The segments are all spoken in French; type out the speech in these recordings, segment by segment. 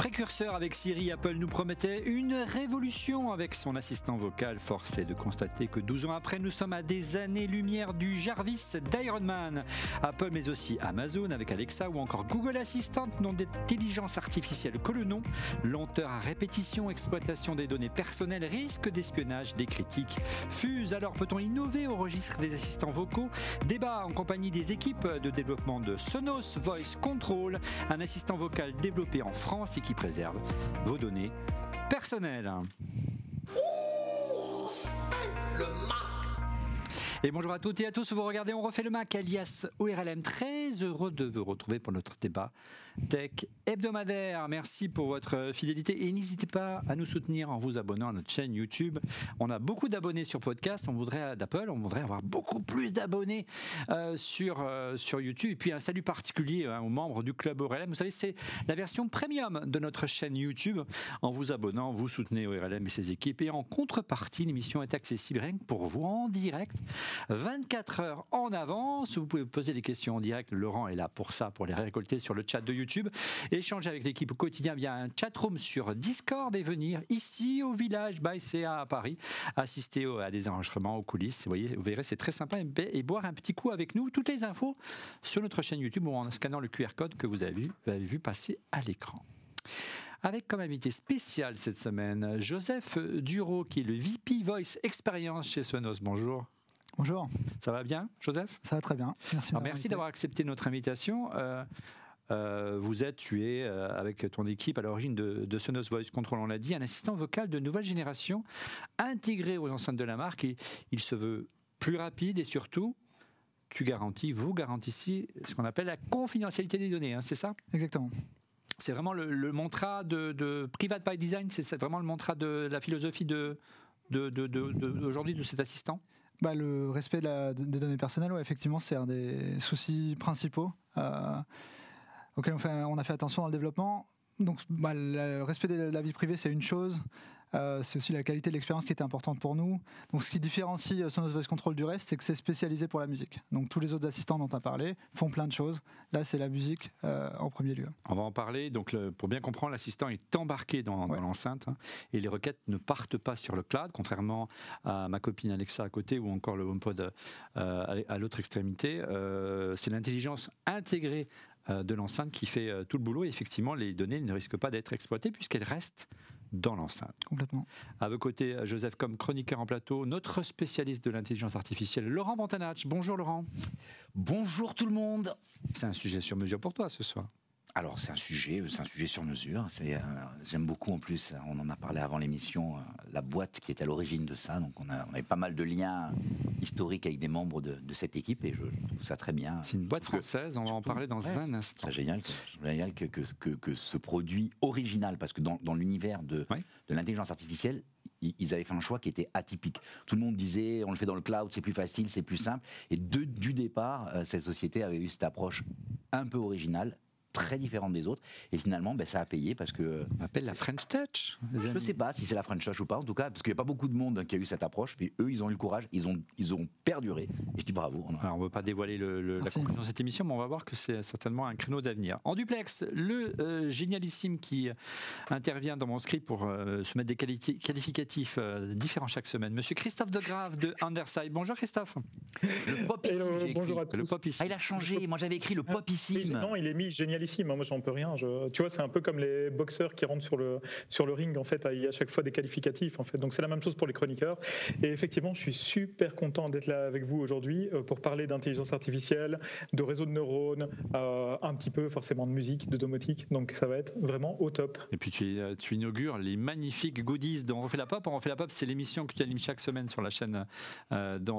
Précurseur avec Siri, Apple nous promettait une révolution avec son assistant vocal. Force est de constater que 12 ans après, nous sommes à des années-lumière du Jarvis d'Iron Man. Apple, mais aussi Amazon avec Alexa ou encore Google Assistant n'ont d'intelligence artificielle que le nom. Lenteur à répétition, exploitation des données personnelles, risque d'espionnage, des critiques fusent. Alors peut-on innover au registre des assistants vocaux? Débat en compagnie des équipes de développement de Sonos Voice Control, un assistant vocal développé en France et qui préserve vos données personnelles. Et bonjour à toutes et à tous, vous regardez On refait le Mac alias ORLM. Très heureux de vous retrouver pour notre débat tech hebdomadaire. Merci pour votre fidélité et n'hésitez pas à nous soutenir en vous abonnant à notre chaîne YouTube. On a beaucoup d'abonnés sur podcast, on voudrait d'Apple, on voudrait avoir beaucoup plus d'abonnés euh, sur, euh, sur YouTube. Et puis un salut particulier hein, aux membres du club ORLM. Vous savez, c'est la version premium de notre chaîne YouTube. En vous abonnant, vous soutenez ORLM et ses équipes. Et en contrepartie, l'émission est accessible rien que pour vous en direct 24 heures en avance. Vous pouvez poser des questions en direct. Laurent est là pour ça, pour les récolter sur le chat de YouTube. Échanger avec l'équipe au quotidien via un chatroom sur Discord et venir ici au village by à Paris, assister à des enregistrements aux coulisses. Vous, verrez, c'est très sympa et, boire un petit coup avec nous. Toutes les infos sur notre chaîne YouTube ou en scannant le QR code que vous avez vu, vous avez vu passer à l'écran avec comme invité spécial cette semaine Joseph Duro, qui est le VP Voice Experience chez Sonos. Bonjour. Bonjour. Ça va bien, Joseph? Ça va très bien. Merci. merci d'avoir accepté notre invitation. Euh, euh, vous êtes, tu es, euh, avec ton équipe à l'origine de, Sonos Voice Control, on l'a dit, un assistant vocal de nouvelle génération intégré aux enceintes de la marque. Et il se veut plus rapide et surtout, tu garantis, vous garantissez ce qu'on appelle la confidentialité des données, hein, c'est ça? Exactement. C'est vraiment le, mantra de, Private by Design, c'est vraiment le mantra de la philosophie de, d'aujourd'hui de, cet assistant? Bah, Le respect des données personnelles, ouais, effectivement, c'est un des soucis principaux euh, auxquels on, fait, on, a fait attention dans le développement. Donc, bah, le respect de la vie privée, c'est une chose. Euh, c'est aussi la qualité de l'expérience qui était importante pour nous. Donc, ce qui différencie euh, Sonos Voice Control du reste, c'est que c'est spécialisé pour la musique. Donc, tous les autres assistants dont tu as parlé font plein de choses. Là, c'est la musique euh, en premier lieu. On va en parler. Donc, pour bien comprendre, l'assistant est embarqué dans, l'enceinte hein, et les requêtes ne partent pas sur le cloud, contrairement à ma copine Alexa à côté ou encore le HomePod à l'autre extrémité. c'est l'intelligence intégrée de l'enceinte qui fait tout le boulot. Et effectivement, les données ne risquent pas d'être exploitées puisqu'elles restent dans l'enceinte. Complètement. À vos côtés, Joseph, comme chroniqueur en plateau, notre spécialiste de l'intelligence artificielle, Laurent Vantanach. Bonjour Laurent. Bonjour tout le monde. C'est un sujet sur mesure pour toi ce soir. Alors c'est un sujet, c'est un sujet sur mesure. Euh, j'aime beaucoup en plus. On en a parlé avant l'émission. Euh, la boîte qui est à l'origine de ça. Donc on a, on pas mal de liens historiques avec des membres de, cette équipe et je, trouve ça très bien. C'est une boîte française. On va en parler dans un instant. C'est génial, génial que, que, que, ce produit original, parce que dans, dans l'univers de, de l'intelligence artificielle, ils avaient fait un choix qui était atypique. Tout le monde disait, on le fait dans le cloud, c'est plus facile, c'est plus simple. Et de, du départ, euh, cette société avait eu cette approche un peu originale, très différente des autres. Et finalement, ben, ça a payé parce que. On appelle la French Touch. Je ne sais pas si c'est la French Touch ou pas, en tout cas, parce qu'il n'y a pas beaucoup de monde qui a eu cette approche. Puis eux, ils ont eu le courage, ils ont, ils ont perduré. Et je dis bravo. On Alors, on ne veut pas dévoiler le, la conclusion de cette émission, mais on va voir que c'est certainement un créneau d'avenir. En duplex, le euh, génialissime qui intervient dans mon script pour euh, se mettre des qualificatifs euh, différents chaque semaine, monsieur Christophe Degrave de Underside. Bonjour Christophe. Le popissime. bonjour à tous. Le Ah, il a changé. Moi, j'avais écrit le popissime. non, il est mis génial Hein, moi, j'en peux rien. Tu vois, c'est un peu comme les boxeurs qui rentrent sur le, ring. En fait, il y a à chaque fois des qualificatifs. En fait, donc c'est la même chose pour les chroniqueurs. Et effectivement, je suis super content d'être là avec vous aujourd'hui euh, pour parler d'intelligence artificielle, de réseau de neurones, euh, un petit peu forcément de musique, de domotique. Donc ça va être vraiment au top. Et puis tu, euh, tu inaugures les magnifiques goodies dont On refait la pop. On refait la pop, c'est l'émission que tu animes chaque semaine sur la chaîne,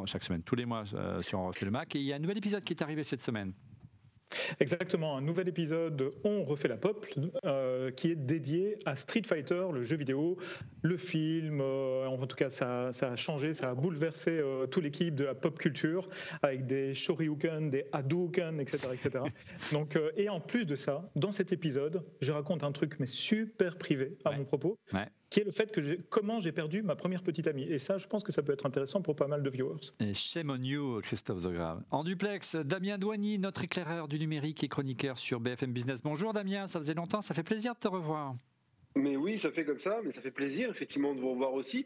chaque semaine, tous les mois sur On le Mac. Et il y a un nouvel épisode qui est arrivé cette semaine. Exactement, un nouvel épisode de On refait la pop euh, qui est dédié à Street Fighter, le jeu vidéo, le film. Euh, en tout cas, ça, a changé, ça a bouleversé euh, toute l'équipe de la pop culture avec des Shoryuken, des Hadouken, etc. etc. Donc, et en plus de ça, dans cet épisode, je raconte un truc mais super privé à mon propos. Qui est le fait que comment j'ai perdu ma première petite amie. Et ça, je pense que ça peut être intéressant pour pas mal de viewers. Et shame on you, Christophe Zograve. En duplex, Damien Douany, notre éclaireur du numérique et chroniqueur sur BFM Business. Bonjour Damien, ça faisait longtemps, ça fait plaisir de te revoir. Mais oui, ça fait comme ça, mais ça fait plaisir effectivement de vous revoir aussi.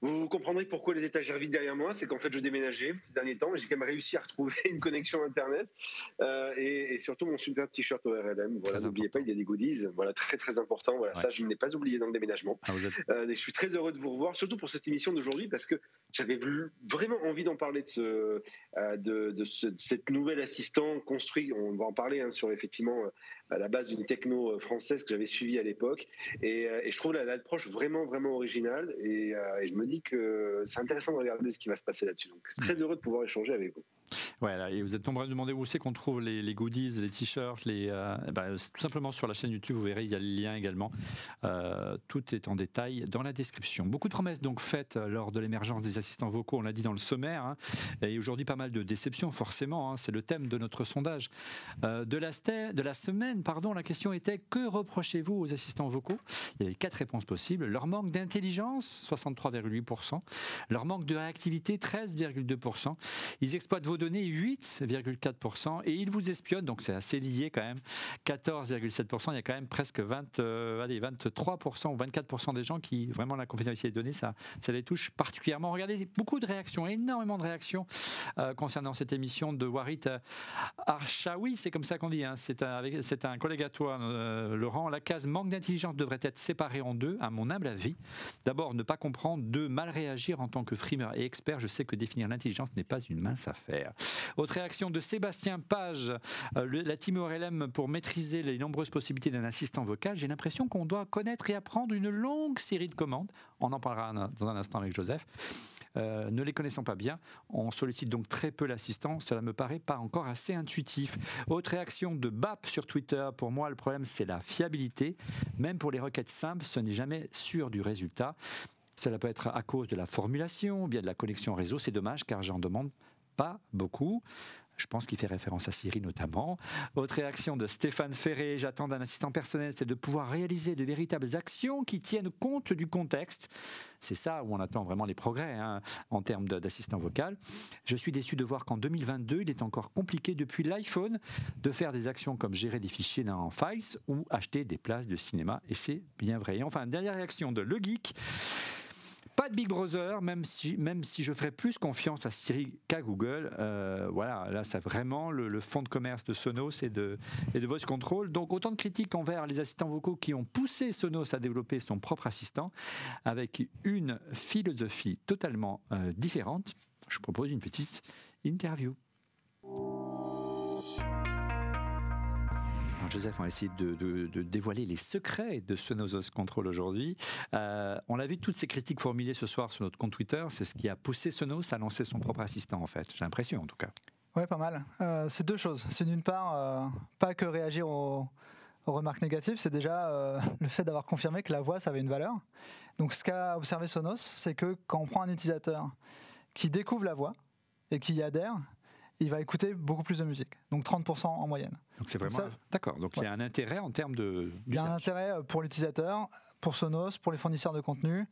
Vous comprendrez pourquoi les étagères vides derrière moi, c'est qu'en fait je déménageais ces derniers temps et j'ai quand même réussi à retrouver une connexion internet euh, et, surtout mon super t-shirt ORLM. Voilà, n'oubliez pas, il y a des goodies, voilà très très important. Voilà, ça je ne l'ai pas oublié dans le déménagement. Ah, euh, je suis très heureux de vous revoir, surtout pour cette émission d'aujourd'hui parce que j'avais vraiment envie d'en parler de, ce, euh, de, de, cette nouvelle assistant construit. On va en parler hein, sur effectivement à la base d'une techno euh, française que j'avais suivie à l'époque. Et, euh, je trouve l'approche vraiment, vraiment originale. Euh, et, je me dis que c'est intéressant de regarder ce qui va se passer là-dessus. Donc, très heureux de pouvoir échanger avec vous. Vous êtes nombreux à demander où c'est qu'on trouve les, goodies, les t-shirts, les, bah, tout simplement sur la chaîne YouTube, vous verrez, il y a le lien également. tout est en détail dans la description. Beaucoup de promesses donc faites lors de l'émergence des assistants vocaux, on l'a dit dans le sommaire, hein. et aujourd'hui pas mal de déceptions forcément, hein. c'est le thème de notre sondage. de, la, de la semaine, pardon, la question était que reprochez-vous aux assistants vocaux? Il y avait quatre réponses possibles. Leur manque d'intelligence, 63,8%. Leur manque de réactivité, 13,2%. Ils exploitent vos données, 8,4%. Et ils vous espionnent, donc c'est assez lié quand même, 14,7%. Il y a quand même presque 20, euh, allez, 23% ou 24% des gens qui, vraiment, la confidentialité des données, ça, ça les touche particulièrement. Regardez, beaucoup de réactions, énormément de réactions euh, concernant cette émission de Warit Archaoui, c'est comme ça qu'on dit, hein. c'est un, un collègue à toi, euh, Laurent. La case manque d'intelligence devrait être séparée en deux, à mon humble avis. D'abord, ne pas comprendre. Deux, mal réagir en tant que frimeur et expert. Je sais que définir l'intelligence n'est pas une mince affaire. Autre réaction de Sébastien Page, euh, la team ORLM pour maîtriser les nombreuses possibilités d'un assistant vocal. J'ai l'impression qu'on doit connaître et apprendre une longue série de commandes. On en parlera dans un instant avec Joseph. Euh, ne les connaissant pas bien, on sollicite donc très peu l'assistant. Cela me paraît pas encore assez intuitif. Autre réaction de BAP sur Twitter. Pour moi, le problème, c'est la fiabilité. Même pour les requêtes simples, ce n'est jamais sûr du résultat. Cela peut être à cause de la formulation, ou bien de la connexion réseau. C'est dommage car j'en demande pas beaucoup. Je pense qu'il fait référence à Siri notamment. Autre réaction de Stéphane Ferré, j'attends d'un assistant personnel, c'est de pouvoir réaliser de véritables actions qui tiennent compte du contexte. C'est ça où on attend vraiment les progrès hein, en termes d'assistant vocal. Je suis déçu de voir qu'en 2022, il est encore compliqué depuis l'iPhone de faire des actions comme gérer des fichiers dans Files ou acheter des places de cinéma. Et c'est bien vrai. Et enfin, dernière réaction de Le Geek. Pas de Big Brother, même si, même je ferais plus confiance à Siri qu'à Google. Euh, voilà, là, c'est vraiment le, fond de commerce de Sonos et de, et de Voice Control. Donc, autant de critiques envers les assistants vocaux qui ont poussé Sonos à développer son propre assistant avec une philosophie totalement euh, différente. Je propose une petite interview. Joseph, on va essayer de, dévoiler les secrets de Sonos Control aujourd'hui. Euh, on l'a vu, toutes ces critiques formulées ce soir sur notre compte Twitter, c'est ce qui a poussé Sonos à lancer son propre assistant, en fait. J'ai l'impression, en tout cas. Oui, pas mal. Euh, c'est deux choses. C'est d'une part, euh, pas que réagir aux, remarques négatives, c'est déjà le fait d'avoir confirmé que la voix, ça avait une valeur. Donc, ce qu'a observé Sonos, c'est que quand on prend un utilisateur qui découvre la voix et qui y adhère, il va écouter beaucoup plus de musique, donc 30% en moyenne. Donc c'est vraiment d'accord. Donc il y a un intérêt en termes de. Il y a un intérêt euh, pour l'utilisateur, pour Sonos, pour les fournisseurs de contenu.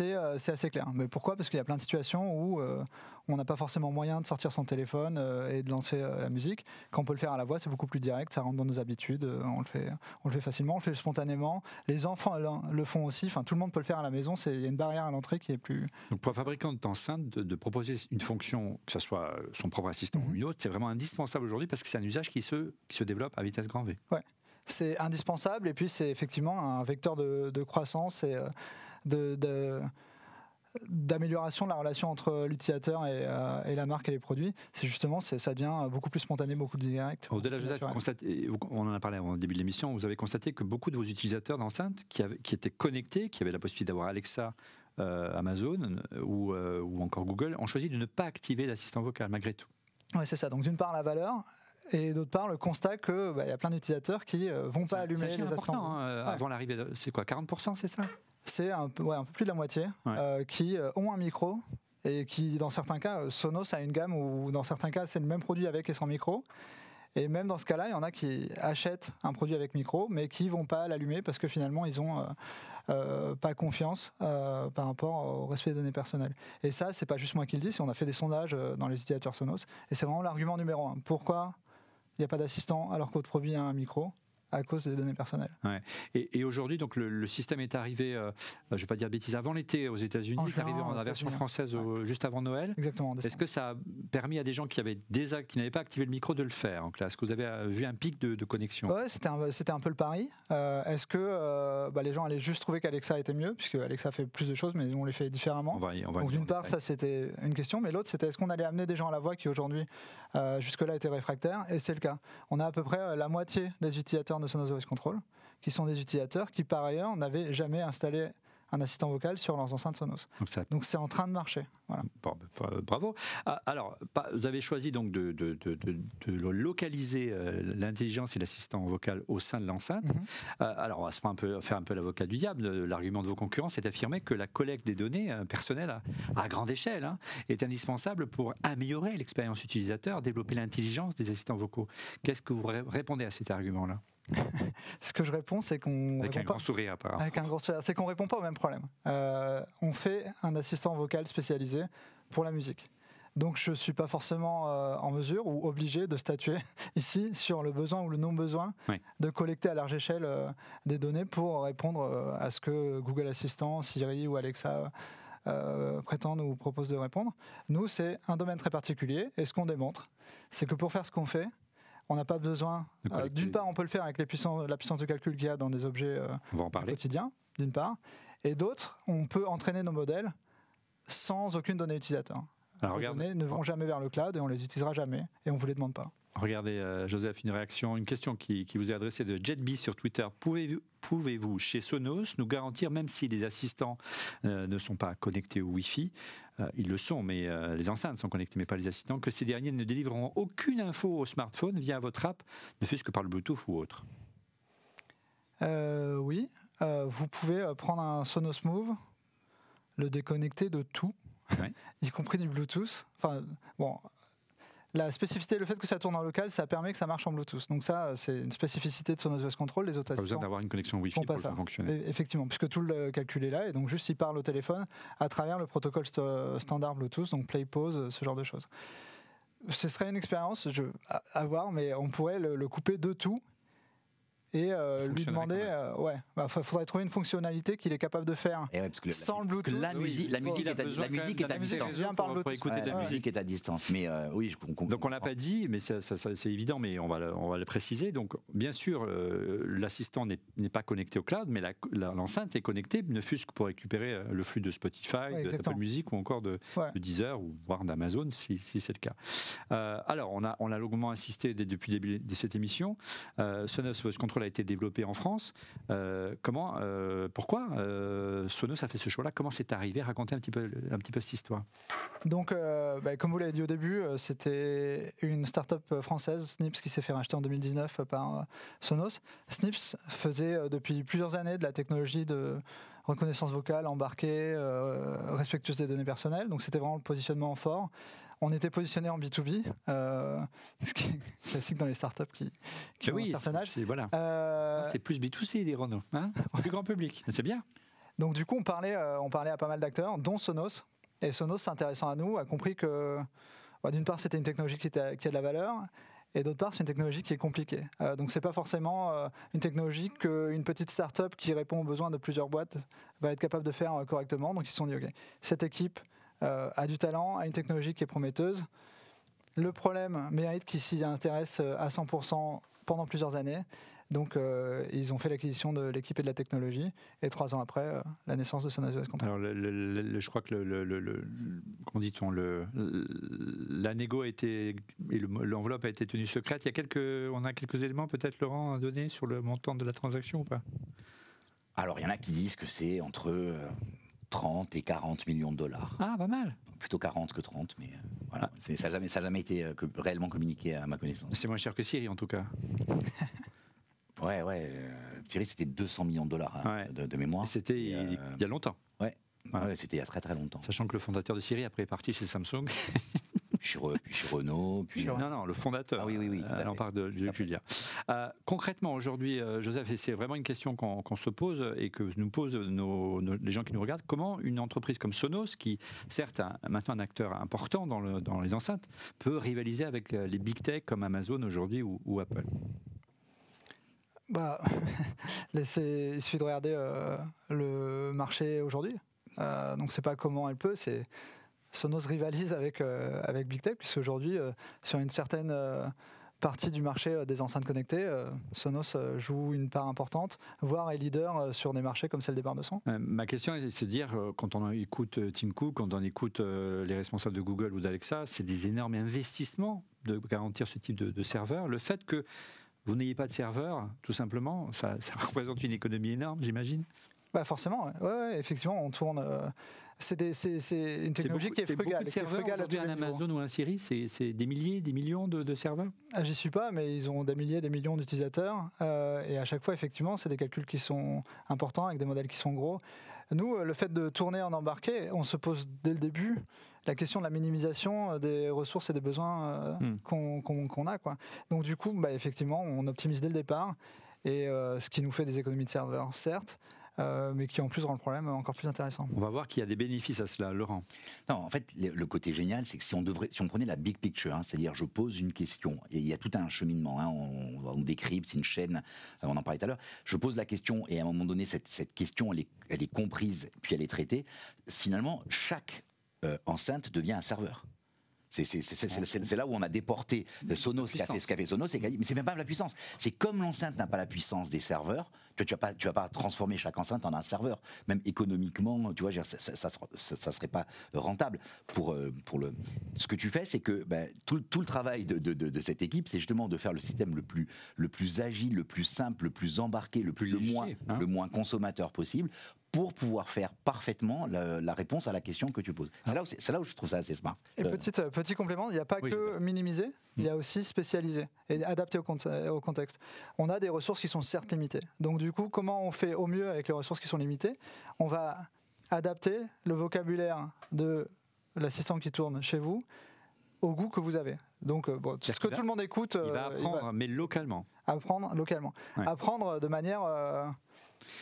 Euh, c'est assez clair. Mais pourquoi? Parce qu'il y a plein de situations où euh, on n'a pas forcément moyen de sortir son téléphone euh, et de lancer la musique. Quand on peut le faire à la voix, c'est beaucoup plus direct, ça rentre dans nos habitudes, on, le fait, on le fait facilement, on le fait spontanément. Les enfants le font aussi, enfin, tout le monde peut le faire à la maison, il y a une barrière à l'entrée qui est plus... Donc pour un fabricant d'enceinte, de, de, proposer une fonction, que ce soit son propre assistant ou mhm. une autre, c'est vraiment indispensable aujourd'hui parce que c'est un usage qui se, qui se développe à vitesse grand V. Ouais. C'est indispensable et puis c'est effectivement un vecteur de, de croissance et de, d'amélioration de la relation entre l'utilisateur et, euh, et, la marque et les produits, c'est justement ça devient beaucoup plus spontané, beaucoup plus direct. Au-delà de on en a parlé au début de l'émission, vous avez constaté que beaucoup de vos utilisateurs d'enceintes qui, qui étaient connectés, qui avaient la possibilité d'avoir Alexa, euh, Amazon euh, ou, encore Google, ont choisi de ne pas activer l'assistant vocal malgré tout. Oui, c'est ça. Donc d'une part la valeur, et d'autre part, le constat qu'il bah, y a plein d'utilisateurs qui ne vont pas allumer les assistants. Hein, avant l'arrivée, c'est quoi 40%, c'est ça? C'est un, peu, un peu plus de la moitié euh, qui euh, ont un micro et qui, dans certains cas, euh, Sonos a une gamme où, dans certains cas, c'est le même produit avec et sans micro. Et même dans ce cas-là, il y en a qui achètent un produit avec micro, mais qui vont pas l'allumer parce que finalement, ils ont pas confiance par rapport au respect des données personnelles. Et ça, c'est pas juste moi qui le dis, on a fait des sondages dans les utilisateurs Sonos, et c'est vraiment l'argument numéro un. Pourquoi il n'y a pas d'assistant alors qu'autre produit a un micro? À cause des données personnelles. Et, aujourd'hui, donc le, système est arrivé, euh, je ne vais pas dire bêtise, avant l'été aux États-Unis, est arrivé en la version française juste avant Noël. Exactement. Est-ce que ça a permis à des gens qui avaient déjà, qui n'avaient pas activé le micro de le faire en classe? Est-ce que vous avez euh, vu un pic de, connexion? Ouais, c'était un, c'était un peu le pari. Euh, est-ce que bah, les gens allaient juste trouver qu'Alexa était mieux, puisque Alexa fait plus de choses, mais on les fait différemment? On va on va donc d'une part, ça c'était une question, mais l'autre c'était est-ce qu'on allait amener des gens à la voix qui aujourd'hui jusque-là étaient réfractaires? Et c'est le cas. On a à peu près la moitié des utilisateurs de Sonos Voice Control qui sont des utilisateurs qui, par ailleurs, n'avaient jamais installé un assistant vocal sur leurs enceintes Sonos. Donc c'est en train de marcher. Voilà. Bah, bravo. Ah, alors, vous avez choisi donc de, de, localiser euh, l'intelligence et l'assistant vocal au sein de l'enceinte. Mhm. Euh, alors, on va se faire un peu, faire un peu l'avocat du diable. L'argument de vos concurrents, c'est d'affirmer que la collecte des données euh, personnelles à, grande échelle hein, est indispensable pour améliorer l'expérience utilisateur, développer l'intelligence des assistants vocaux. Qu'est-ce que vous répondez à cet argument-là? Ce que je réponds, c'est qu'on. Avec un grand sourire, apparemment. Avec un grand sourire. C'est qu'on répond pas au même problème. Euh, on fait un assistant vocal spécialisé pour la musique. Donc je ne suis pas forcément euh, en mesure ou obligé de statuer ici sur le besoin ou le non-besoin de collecter à large échelle euh, des données pour répondre à ce que Google Assistant, Siri ou Alexa prétendent ou proposent de répondre. Nous, c'est un domaine très particulier et ce qu'on démontre, c'est que pour faire ce qu'on fait, on n'a pas besoin. Euh, d'une part, on peut le faire avec les puissances, la puissance de calcul qu'il y a dans des objets euh, quotidiens, d'une part. Et d'autre, on peut entraîner nos modèles sans aucune donnée utilisateur. les données ne vont jamais vers le cloud et on les utilisera jamais et on ne vous les demande pas. Regardez, euh, Joseph, une réaction, une question qui, vous est adressée de JetB sur Twitter. Pouvez-vous, pouvez-vous, chez Sonos, nous garantir, même si les assistants ne sont pas connectés au Wi-Fi, euh, ils le sont, mais euh, les enceintes sont connectées, mais pas les assistants, que ces derniers ne délivreront aucune info au smartphone via votre app, ne fût-ce que par le Bluetooth ou autre? Euh, Oui, vous pouvez prendre un Sonos Move, le déconnecter de tout, y compris du Bluetooth. Enfin, bon, la spécificité, le fait que ça tourne en local, ça permet que ça marche en Bluetooth. Donc ça, c'est une spécificité de Sonos Voice Control. Les autres Pas besoin d'avoir une connexion Wi-Fi pour ça. fonctionner. Effectivement, puisque tout le calcul est là, et donc juste il parle au téléphone à travers le protocole standard Bluetooth, donc play, pause, ce genre de choses. Ce serait une expérience à, voir, mais on pourrait le couper de tout et euh, lui demander, euh, ouais, bah, faudrait trouver une fonctionnalité qu'il est capable de faire eh sans le Bluetooth. la, musique, la musique, est, à, la musique est à distance. écouter la musique est à distance, mais euh, oui, je Donc on l'a pas dit, mais c'est évident, mais on va, le, on va le préciser. Donc bien sûr, l'assistant n'est pas connecté au cloud, mais l'enceinte est connectée, ne fût-ce que pour récupérer le flux de Spotify, de Apple Music ou encore de, Deezer ou voire d'Amazon, si, c'est le cas. alors on a, on a longuement insisté depuis le début de cette émission. Sonos Voice Control a été développé en France. Euh, comment, euh, pourquoi euh, Sonos a fait ce choix-là? Comment c'est arrivé? Racontez un petit peu, un petit peu cette histoire. Donc, bah, comme vous l'avez dit au début, c'était une start-up française, Snips, qui s'est fait racheter en 2019 par Sonos. Snips faisait depuis plusieurs années de la technologie de reconnaissance vocale embarquée, respectueuse des données personnelles. Donc, c'était vraiment le positionnement fort. On était positionné en B2B, euh, ce qui est classique dans les startups qui, qui oui, ont un certain âge. C'est voilà. euh, ah, plus B2C des Renault, hein plus grand public. C'est bien. Donc du coup, on parlait, euh, on parlait à pas mal d'acteurs, dont Sonos. Et Sonos, s'intéressant à nous, a compris que bah, d'une part, c'était une technologie qui, était, qui, a de la valeur, et d'autre part, c'est une technologie qui est compliquée. Euh, donc c'est pas forcément euh, une technologie qu'une petite startup qui répond aux besoins de plusieurs boîtes va être capable de faire correctement. Donc ils se sont dit, ok, cette équipe a du talent, a une technologie qui est prometteuse. Le problème mérite qu'ils s'y intéressent euh, à 100% pendant plusieurs années. Donc, euh, ils ont fait l'acquisition de l'équipe et de la technologie, et trois ans après, la naissance de Sonos Alors, le, je crois que le, le dit-on, la négo a été et l'enveloppe a été tenue secrète. Il y a quelques, on a quelques éléments peut-être, Laurent, à donner sur le montant de la transaction ou pas? Alors, il y en a qui disent que c'est entre 30 et 40 millions de dollars. Ah, pas mal. Plutôt 40 que 30, mais euh, voilà. Ah. Ça n'a jamais, jamais, été euh, réellement communiqué à ma connaissance. C'est moins cher que Siri en tout cas. ouais, ouais. Euh, Siri, c'était 200 millions de dollars hein, de, mémoire. C'était il y a longtemps. Ouais. ouais c'était il y a très très longtemps. Sachant que le fondateur de Siri après est parti chez Samsung. puis chez Renault. Puis... Non, non, le fondateur. Ah oui, oui, oui. Euh, on parle de, Julia. Euh, concrètement, aujourd'hui, euh, Joseph, et c'est vraiment une question qu'on se pose et que nous posent nos, les gens qui nous regardent, comment une entreprise comme Sonos, qui certes est maintenant un acteur important dans, le, dans, les enceintes, peut rivaliser avec les big tech comme Amazon aujourd'hui ou, Apple? Bah, il suffit de regarder le marché aujourd'hui. donc c'est pas comment elle peut, c'est Sonos rivalise avec, avec Big Tech, puisqu'aujourd'hui, sur une certaine partie du marché euh, des enceintes connectées, euh, Sonos euh, joue une part importante, voire est leader sur des marchés comme celle des barres de son. ma question est de se dire, quand on écoute Tim Cook, quand on écoute les responsables de Google ou d'Alexa, c'est des énormes investissements de garantir ce type de, serveur. Le fait que vous n'ayez pas de serveur, tout simplement, ça, représente une économie énorme, j'imagine. Bah forcément, ouais. effectivement, on tourne c'est une technologie qui est frugale. Beaucoup de serveurs aujourd'hui un Amazon ou un Siri, c'est des milliers, des millions de, serveurs ah, J'y suis pas, mais ils ont des milliers, des millions d'utilisateurs. Euh, et à chaque fois, effectivement, c'est des calculs qui sont importants, avec des modèles qui sont gros. Nous, le fait de tourner en embarqué, on se pose dès le début la question de la minimisation des ressources et des besoins euh, hmm. qu'on a. Quoi. Donc du coup, bah, effectivement, on optimise dès le départ. Et euh, ce qui nous fait des économies de serveurs, certes, euh, mais qui en plus rend le problème encore plus intéressant. On va voir qu'il y a des bénéfices à cela, Laurent. Non, en fait, le côté génial, c'est que si on, devrait, si on prenait la big picture, hein, c'est-à-dire je pose une question, et il y a tout un cheminement, hein, on, on, décrypte, c'est une chaîne, euh, on en parlait tout à l'heure, je pose la question, et à un moment donné, cette, cette question, elle est, elle est, comprise, puis elle est traitée. Finalement, chaque euh, enceinte devient un serveur. C'est là où on a déporté Sonos, qui a fait ce qu'a fait Sonos, mais c'est même pas la puissance. C'est comme l'enceinte n'a pas la puissance des serveurs, tu, tu vas pas, tu vas pas transformer chaque enceinte en un serveur. Même économiquement, tu vois, ça, ça, ça, serait pas rentable pour euh, pour le. Ce que tu fais, c'est que ben, tout, tout, le travail de, de, de, cette équipe, c'est justement de faire le système le plus le plus agile, le plus simple, le plus embarqué, le plus, le moins hein. le moins consommateur possible pour pouvoir faire parfaitement la, réponse à la question que tu poses. C'est là, où, là où je trouve ça assez smart. Et euh, petit complément, il n'y a pas que minimiser, il y a mm. aussi spécialiser et adapter au, au, contexte. On a des ressources qui sont certes limitées. Donc du coup, comment on fait au mieux avec les ressources qui sont limitées? On va adapter le vocabulaire de l'assistant qui tourne chez vous au goût que vous avez. Donc, euh, bon, ce que tout le monde écoute. Il va euh, apprendre, mais localement. Apprendre localement. Apprendre de manière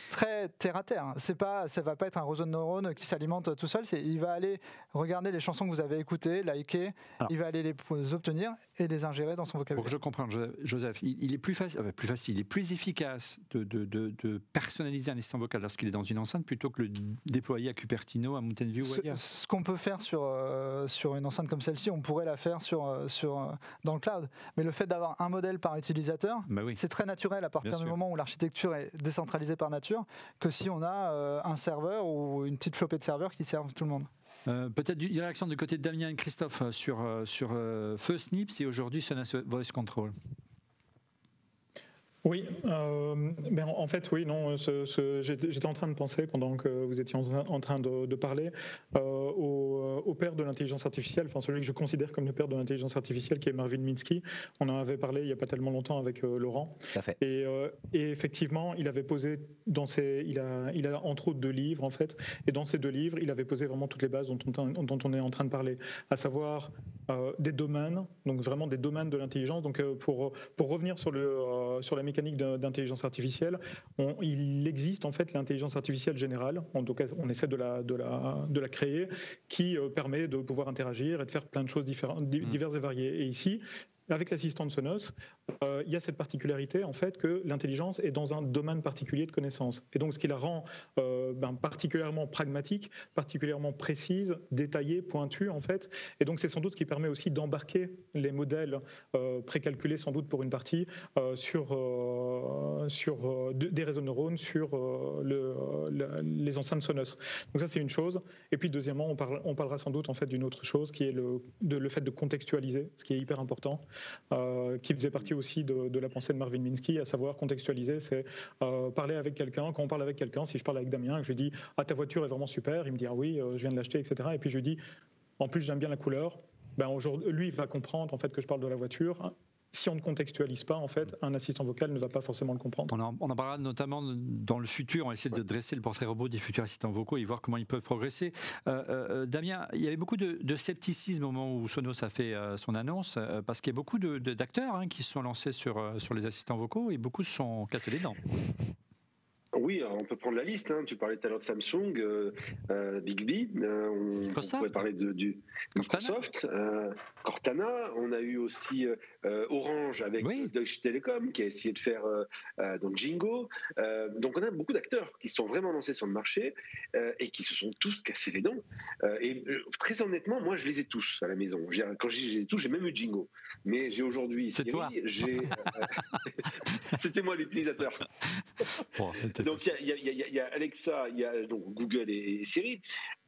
très terre à terre. C'est pas, ça va pas être un réseau de neurones qui s'alimente tout seul. C'est, il va aller regarder les chansons que vous avez écoutées, liker, il va aller les obtenir et les ingérer dans son vocabulaire. Pour que je comprenne, Joseph, il, est plus facile, plus facile, il est plus efficace de, de, de, personnaliser un assistant vocal lorsqu'il est dans une enceinte plutôt que le déployer à Cupertino, à Mountain View ou ailleurs. Ce, qu'on peut faire sur euh, sur une enceinte comme celle-ci, on pourrait la faire sur euh, sur euh, dans le cloud. Mais le fait d'avoir un modèle par utilisateur, bah c'est très naturel à partir du moment où l'architecture est décentralisée par nature que si on a euh, un serveur ou une petite flopée de serveurs qui servent tout le monde. Euh, peut-être une réaction du côté de Damien et Christophe euh, sur, sur Feu Snips et aujourd'hui Sonos Voice Control. Oui, euh, ben en fait, oui, non. J'étais en train de penser pendant que vous étiez en, train de, parler euh, au, père de l'intelligence artificielle, enfin celui que je considère comme le père de l'intelligence artificielle, qui est Marvin Minsky. On en avait parlé il n'y a pas tellement longtemps avec euh, Laurent. fait. Et, et, effectivement, il avait posé dans ses, il a, il a entre autres deux livres en fait, et dans ces deux livres, il avait posé vraiment toutes les bases dont on, dont on est en train de parler, à savoir des domaines, donc vraiment des domaines de l'intelligence. Donc pour pour revenir sur le sur la mécanique d'intelligence artificielle, il existe en fait l'intelligence artificielle générale, en tout cas on essaie de la, de la, de la créer, qui euh, permet de pouvoir interagir et de faire plein de choses différentes, mmh. diverses et variées. Et ici, avec l'assistant de Sonos, euh, il y a cette particularité en fait que l'intelligence est dans un domaine particulier de connaissances. Et donc ce qui la rend euh, ben, particulièrement pragmatique, particulièrement précise, détaillée, pointue en fait. Et donc c'est sans doute ce qui permet aussi d'embarquer les modèles euh, précalculés sans doute pour une partie sur, sur des réseaux de neurones sur le, les enceintes Sonos. Donc ça c'est une chose. Et puis deuxièmement, on, parle, on parlera sans doute en fait d'une autre chose qui est le, le fait de contextualiser, ce qui est hyper important. Euh, qui faisait partie aussi de, la pensée de Marvin Minsky, à savoir contextualiser, c'est euh, parler avec quelqu'un. Quand on parle avec quelqu'un, si je parle avec Damien, je lui dis ah ta voiture est vraiment super, il me dit ah oui, euh, je viens de l'acheter, etc. Et puis je lui dis en plus j'aime bien la couleur. Ben, lui, va comprendre en fait que je parle de la voiture si on ne contextualise pas, en fait, un assistant vocal ne va pas forcément le comprendre. On en, parlera notamment dans le futur. On va essayer de dresser le portrait robot des futurs assistants vocaux et voir comment ils peuvent progresser. Euh, euh, Damien, il y avait beaucoup de, scepticisme au moment où Sonos a fait euh, son annonce, parce qu'il y a beaucoup d'acteurs de, hein, qui se sont lancés sur, sur les assistants vocaux et beaucoup se sont cassés les dents. Oui, on peut prendre la liste. Hein. Tu parlais tout à l'heure de Samsung, euh, euh, Bixby. Euh, on Microsoft. pourrait parler de, du Microsoft, Cortana. On a eu aussi Orange avec Deutsche Telekom qui a essayé de faire donc Jingo. donc on a beaucoup d'acteurs qui sont vraiment lancés sur le marché et qui se sont tous cassés les dents. et très honnêtement, moi je les ai tous à la maison. Quand je dis les ai tous, j'ai même eu Jingo. Mais j'ai aujourd'hui Siri. C'était moi l'utilisateur. Bon, donc il y, a Alexa, il y a donc Google et, Siri.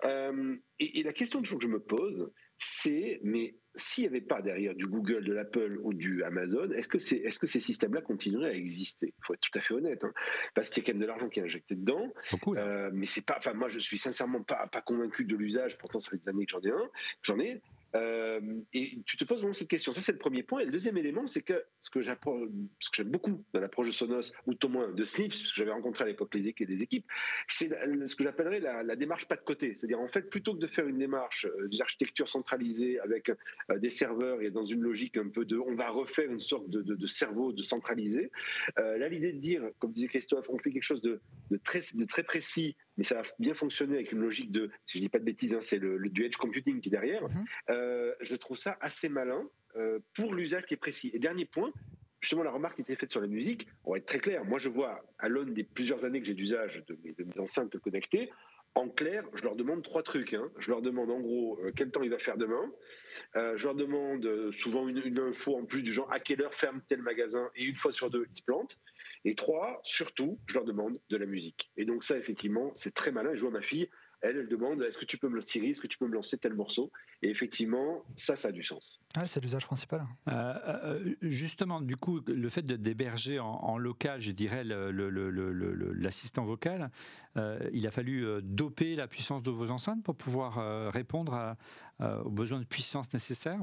Euh, et, la question toujours que je me pose, c'est mais s'il n'y avait pas derrière du Google, de l'Apple ou du Amazon, est-ce que, est, ce que ces systèmes-là continueraient à exister? Il faut être tout à fait honnête, hein. parce qu'il y a quand même de l'argent qui est injecté dedans. Euh, mais c'est pas, enfin moi je suis sincèrement pas, pas convaincu de l'usage. Pourtant ça fait des années que j'en ai un, j'en ai. Euh, et tu te poses vraiment cette question. Ça, c'est le premier point. Et le deuxième élément, c'est que ce que j'aime beaucoup dans l'approche de Sonos, ou au moins de Snips, parce que j'avais rencontré à l'époque les équipes, c'est ce que j'appellerais la, démarche pas de côté. C'est-à-dire, en fait, plutôt que de faire une démarche euh, d'architecture centralisée avec euh, des serveurs et dans une logique un peu de on va refaire une sorte de, cerveau de centralisé, là, l'idée de dire, comme disait Christophe, on fait quelque chose de, très, de très précis mais ça a bien fonctionné avec une logique de, si je dis pas de bêtises, hein, c'est le, du edge computing qui est derrière. Mhm. Euh, je trouve ça assez malin euh, pour l'usage qui est précis. Et dernier point, justement, la remarque qui était faite sur la musique, on va être très clair. Moi, je vois, à l'aune des plusieurs années que j'ai d'usage de, de, mes enceintes connectées, en clair, je leur demande trois trucs. Hein. Je leur demande en gros euh, quel temps il va faire demain. Euh, je leur demande euh, souvent une, info en plus du genre à quelle heure ferme tel magasin et une fois sur deux ils se plantent. Et trois, surtout, je leur demande de la musique. Et donc ça, effectivement, c'est très malin. Je vois ma fille, elle, elle demande est-ce que tu peux me Siri, est-ce que tu peux me lancer tel morceau? Et effectivement, ça, ça a du sens. c'est l'usage principal. Euh, euh, justement, du coup, le fait d'héberger en, local, je dirais, l'assistant vocal, euh, il a fallu doper la puissance de vos enceintes pour pouvoir répondre aux besoins de puissance nécessaires?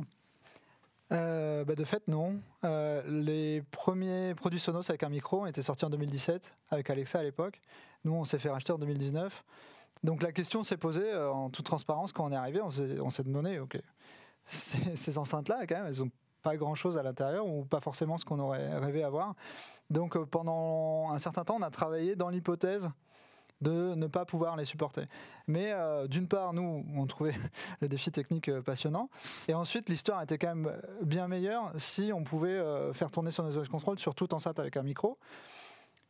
Bah, de fait, non. les premiers produits Sonos avec un micro ont été sortis en 2017 avec Alexa à l'époque. Nous, on s'est fait racheter en 2019. Donc la question s'est posée euh, en toute transparence quand on est arrivé, on s'est donné, ok, ces, enceintes-là, quand même, elles n'ont pas grand-chose à l'intérieur ou pas forcément ce qu'on aurait rêvé avoir. Donc euh, pendant un certain temps, on a travaillé dans l'hypothèse de ne pas pouvoir les supporter. Mais euh, d'une part, nous, on trouvait le défi technique passionnant. Et ensuite, l'histoire était quand même bien meilleure si on pouvait faire tourner son OS Control sur toute enceinte avec un micro.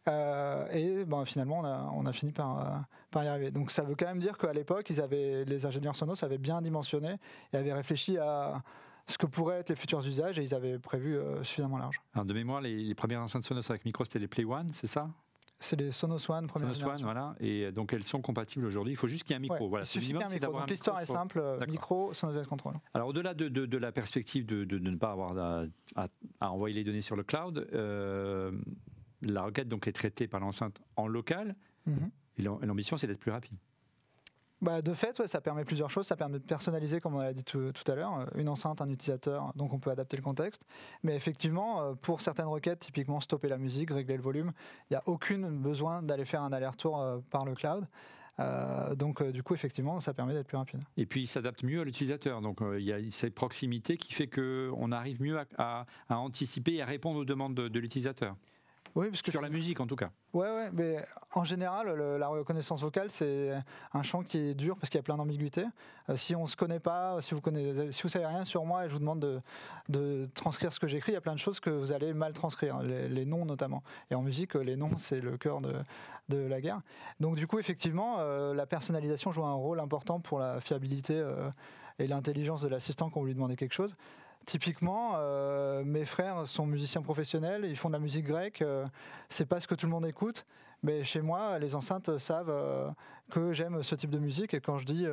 Euh, et bon, finalement, on a, fini par, euh, par, y arriver. Donc ça veut quand même dire qu'à l'époque, ils avaient, les ingénieurs Sonos avaient bien dimensionné et avaient réfléchi à ce que pourraient être les futurs usages et ils avaient prévu euh, suffisamment large. Alors de mémoire, les, premières enceintes Sonos avec micro, c'était les Play One, c'est ça? C'est les Sonos One, première Sonos One, voilà. Et donc elles sont compatibles aujourd'hui. Il faut juste qu'il y ait un micro. voilà. Il suffit qu'il y ait un micro. Donc l'histoire est simple micro, Sonos Control. Alors au-delà de, de, la perspective de, ne pas avoir à, à, envoyer les données sur le cloud, la requête donc est traitée par l'enceinte en local. Mhm. Et l'ambition, c'est d'être plus rapide. Bah, de fait, ça permet plusieurs choses. Ça permet de personnaliser, comme on l'a dit tout, à l'heure, euh, une enceinte, un utilisateur, donc on peut adapter le contexte. Mais effectivement, euh, pour certaines requêtes, typiquement stopper la musique, régler le volume, il n'y a aucune besoin d'aller faire un aller-retour euh, par le cloud. donc du coup, effectivement, ça permet d'être plus rapide. Et puis, il s'adapte mieux à l'utilisateur. Donc il y a cette proximité qui fait qu'on arrive mieux à, anticiper et à répondre aux demandes de l'utilisateur. Oui, parce que sur la musique en tout cas. Ouais, ouais, mais en général, la reconnaissance vocale, c'est un champ qui est dur parce qu'il y a plein d'ambiguïtés. Euh, si on se connaît pas, si vous connaissez, si vous savez rien sur moi et je vous demande de, de transcrire ce que j'écris, il y a plein de choses que vous allez mal transcrire, les, noms notamment. Et en musique, les noms, c'est le cœur de, de, la guerre. Donc du coup, effectivement, euh, la personnalisation joue un rôle important pour la fiabilité euh, et l'intelligence de l'assistant quand vous lui demandez quelque chose. Typiquement, euh, mes frères sont musiciens professionnels, ils font de la musique grecque. Euh, c'est pas ce que tout le monde écoute, mais chez moi, les enceintes savent euh, que j'aime ce type de musique. Et quand je dis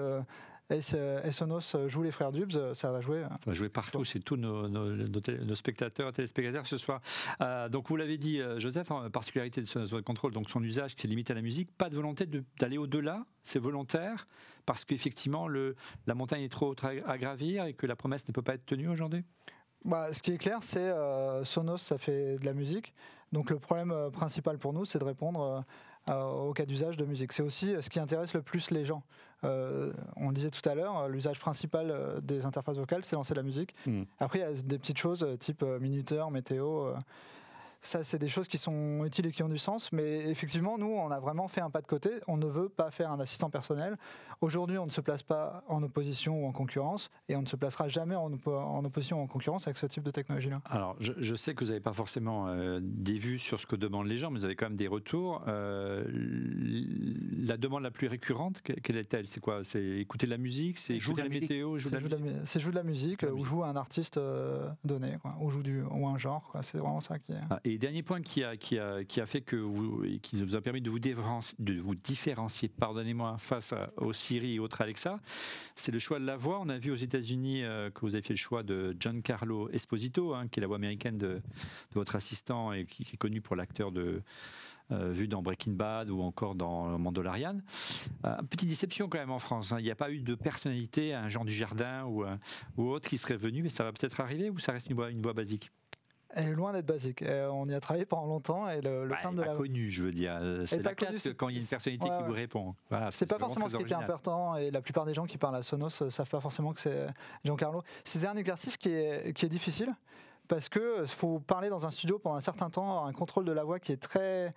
Sonos joue les frères Dubs, ça va jouer. Ça va jouer partout chez tous nos, spectateurs et téléspectateurs ce soir. donc vous l'avez dit, Joseph, en particularité de Sonos Control, donc son usage c'est limité à la musique, pas de volonté d'aller au-delà, c'est volontaire parce qu'effectivement la montagne est trop haute à gravir et que la promesse ne peut pas être tenue aujourd'hui? Bah, ce qui est clair, c'est euh, Sonos, ça fait de la musique. Donc le problème euh, principal pour nous, c'est de répondre euh, au cas d'usage de musique. C'est aussi ce qui intéresse le plus les gens. on le disait tout à l'heure, l'usage principal des interfaces vocales, c'est lancer la musique. Hmm. Après, il y a des petites choses type minuteur, météo ça, c'est des choses qui sont utiles et qui ont du sens. Mais effectivement, nous, on a vraiment fait un pas de côté. On ne veut pas faire un assistant personnel. Aujourd'hui, on ne se place pas en opposition ou en concurrence, et on ne se placera jamais en, opposition ou en concurrence avec ce type de technologie-là. Alors, je, sais que vous n'avez pas forcément euh, des vues sur ce que demandent les gens, mais vous avez quand même des retours. Euh, la demande la plus récurrente, quelle est-elle? C'est quoi? C'est écouter de la musique? C'est écouter la, météo? C'est jouer de la musique, ou jouer à un artiste euh, donné, ou joue du ou un genre. C'est vraiment ça qui est. Ah, et dernier point qui a, fait que vous, qui vous a permis de vous différencier, pardonnez-moi, face au Siri et autres Alexa, c'est le choix de la voix. On a vu aux États-Unis euh, que vous avez fait le choix de Giancarlo Esposito, hein, qui est la voix américaine de, votre assistant et qui, est connu pour l'acteur de. Euh, vu dans Breaking Bad ou encore dans Mandalorian. Euh, petite déception quand même en France. Hein. Il n'y a pas eu de personnalité, un Jean du Jardin ou, autre qui serait venu, mais ça va peut-être arriver ou ça reste une voix basique? Elle est loin d'être basique. Euh, on y a travaillé pendant longtemps et le, le bah, de la connu, je veux dire. C'est la classe quand il y a une personnalité qui vous répond. Voilà, c'est pas forcément ce qui était important et la plupart des gens qui parlent à Sonos ne euh, savent pas forcément que c'est Giancarlo. C'est un exercice qui est, qui est difficile parce que faut parler dans un studio pendant un certain temps, un contrôle de la voix qui est très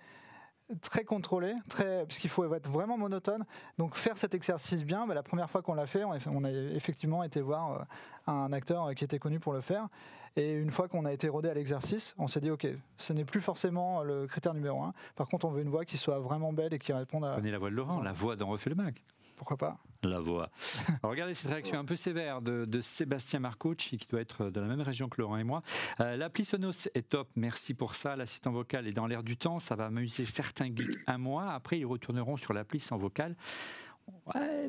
très contrôlé, très, puisqu'il faut être vraiment monotone. Donc faire cet exercice bien, bah, la première fois qu'on l'a fait, on a effectivement été voir euh, un acteur qui était connu pour le faire. Et une fois qu'on a été rodé à l'exercice, on s'est dit, OK, ce n'est plus forcément le critère numéro un. Par contre, on veut une voix qui soit vraiment belle et qui réponde à... Prenez la voix de Laurent, la voix d'en refait le Mac. Pourquoi pas? La voix. regardez cette réaction un peu sévère de, Sébastien Marcucci, qui doit être de la même région que Laurent et moi. Euh, L'appli Sonos est top, merci pour ça. L'assistant vocal est dans l'air du temps, ça va amuser certains geeks un mois. Après, ils retourneront sur l'appli sans vocal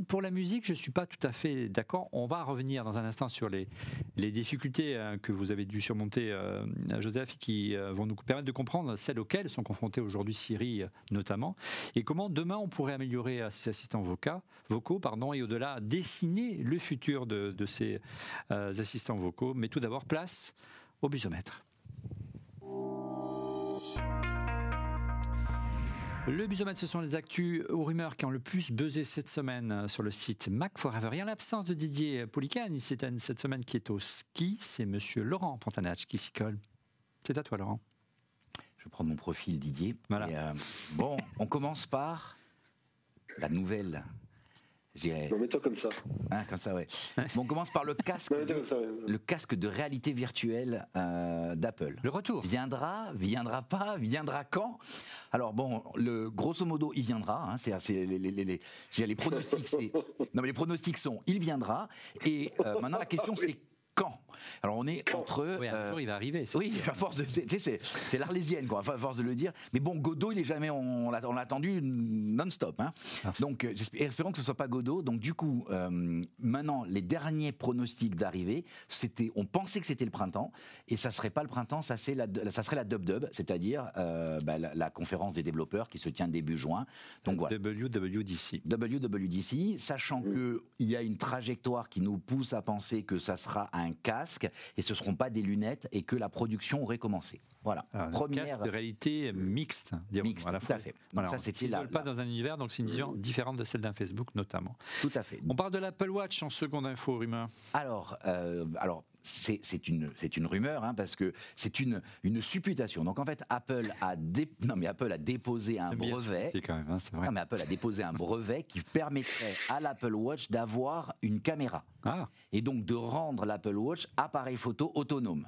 pour la musique, je ne suis pas tout à fait d'accord. On va revenir dans un instant sur les, les difficultés hein, que vous avez dû surmonter, euh, Joseph, qui euh, vont nous permettre de comprendre celles auxquelles sont confrontés aujourd'hui Siri notamment, et comment demain on pourrait améliorer ces assistants vocaux, vocaux pardon, et au-delà dessiner le futur de, ces euh, assistants vocaux. Mais tout d'abord, place au busomètre. Le Busomètre, ce sont les actus aux rumeurs qui ont le plus buzzé cette semaine sur le site Mac Forever. Et en l'absence de Didier Poulican, c'est cette semaine qui est au ski, c'est monsieur Laurent Pontanach qui s'y colle. C'est à toi, Laurent. Je prendre mon profil, Didier. Voilà. Euh, bon, on commence par la nouvelle non, mets-toi comme ça. Hein, comme ça, ouais. Bon, on commence par le casque, de, le casque de réalité virtuelle euh, d'Apple. Le retour. Viendra, viendra pas, viendra quand? Alors bon, le grosso modo, il viendra. Hein, c'est, les, les, les, les, pronostics. non, mais les pronostics sont, il viendra. Et euh, maintenant, la question, c'est quand Alors on est entre. Oui, un euh, jour il va arriver. Oui, à force de, c'est l'arlésienne quoi, à force de le dire. Mais bon, Godot, il est jamais, on, l'a attendu non-stop. Hein. Donc euh, espérons que ce soit pas Godot. Donc du coup, euh, maintenant les derniers pronostics d'arrivée, c'était, on pensait que c'était le printemps et ça serait pas le printemps, ça c'est la, ça serait la dub dub, c'est-à-dire bah, la, conférence des développeurs qui se tient début juin. Donc voilà. WWDC. WWDC, sachant qu'il que il y a une trajectoire qui nous pousse à penser que ça sera un casque et ce ne seront pas des lunettes et que la production aurait commencé. Voilà. Alors, Première... casque de réalité mixte. Mixte, à tout à fait. Voilà, ça, c'était pas dans un univers, donc c'est une vision différente de celle d'un Facebook notamment. Tout à fait. On parle de l'Apple Watch en seconde info, rumeur. Alors, euh, alors c'est une, une rumeur, hein, parce que c'est une, une supputation. Donc en fait, Apple a, non, mais Apple a déposé un brevet. Quand même, hein, vrai. Non, mais Apple a déposé un brevet qui permettrait à l'Apple Watch d'avoir une caméra. Ah. Et donc de rendre l'Apple Watch appareil photo autonome.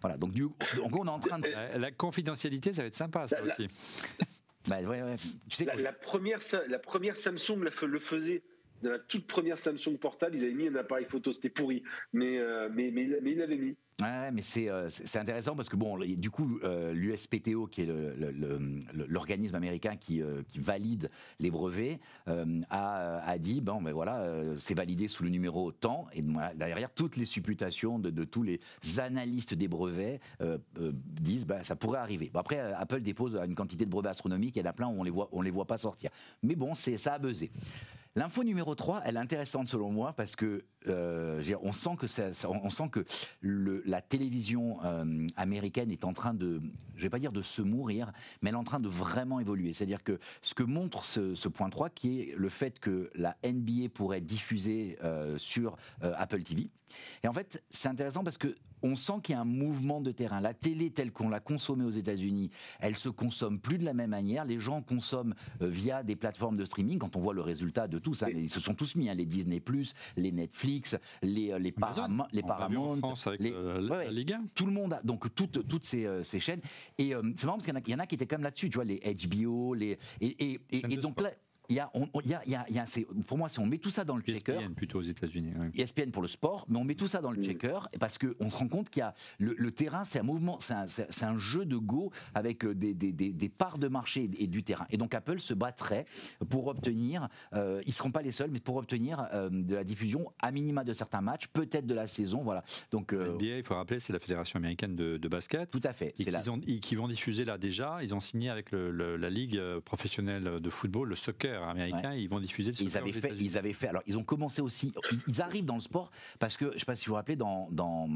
Voilà, donc, du, donc on est en train de... La, confidentialité, ça va être sympa, ça aussi. Bah, ouais, ouais. Tu sais la, première, la première Samsung le faisait dans la toute première Samsung portable, ils avaient mis un appareil photo, c'était pourri, mais, euh, mais, mais, ils l'avaient mis. Ouais, mais c'est euh, intéressant parce que bon, du coup, euh, l'USPTO, qui est l'organisme américain qui, qui, valide les brevets, a, a, dit bon, mais voilà, c'est validé sous le numéro temps, et derrière toutes les supputations de, tous les analystes des brevets disent bah, ça pourrait arriver. Bon, après, Apple dépose une quantité de brevets astronomiques, il y en a plein où on les voit, on les voit pas sortir. Mais bon, ça a buzzé. L'info numéro 3, elle est intéressante selon moi parce que euh, on sent que la télévision euh, américaine est en train de, je vais pas dire de se mourir, mais elle est en train de vraiment évoluer. C'est-à-dire que ce que montre ce, point 3, qui est le fait que la NBA pourrait diffuser euh, sur Apple TV. Et en fait, c'est intéressant parce que on sent qu'il y a un mouvement de terrain. La télé telle qu'on l'a consommée aux États-Unis, elle se consomme plus de la même manière. Les gens consomment via des plateformes de streaming. Quand on voit le résultat de tout ça, ils se sont tous mis, hein, les Disney+, les Netflix, les, euh, les, Paramount, les Paramount, les, euh, la Tout le monde a donc toutes, toutes ces, euh, ces chaînes. Et c'est marrant parce qu'il y, y, en a qui étaient quand même là-dessus, tu vois, les HBO, les et, et, et donc là, il y a, on, il y a, il y a, pour moi, si on met tout ça dans le checker. ESPN plutôt aux États-Unis. ESPN pour le sport, mais on met tout ça dans le checker parce qu'on se rend compte qu'il y a le, terrain, c'est un mouvement, c'est un, un, jeu de go avec euh, des, des, des, parts de marché et, du terrain. Et donc Apple se battrait pour obtenir, euh, ils seront pas les seuls, mais pour obtenir euh, de la diffusion à minima de certains matchs, peut-être de la saison, voilà. Donc euh, NBA, il faut rappeler, c'est la fédération américaine de, de, basket. Tout à fait. Et qui vont diffuser là déjà. Ils ont signé avec le, la ligue professionnelle de football, le soccer américains, ils vont diffuser le ils avaient fait, ils avaient fait. Alors, ils ont commencé aussi. Ils arrivent dans le sport parce que je ne sais pas si vous vous rappelez, dans, dans,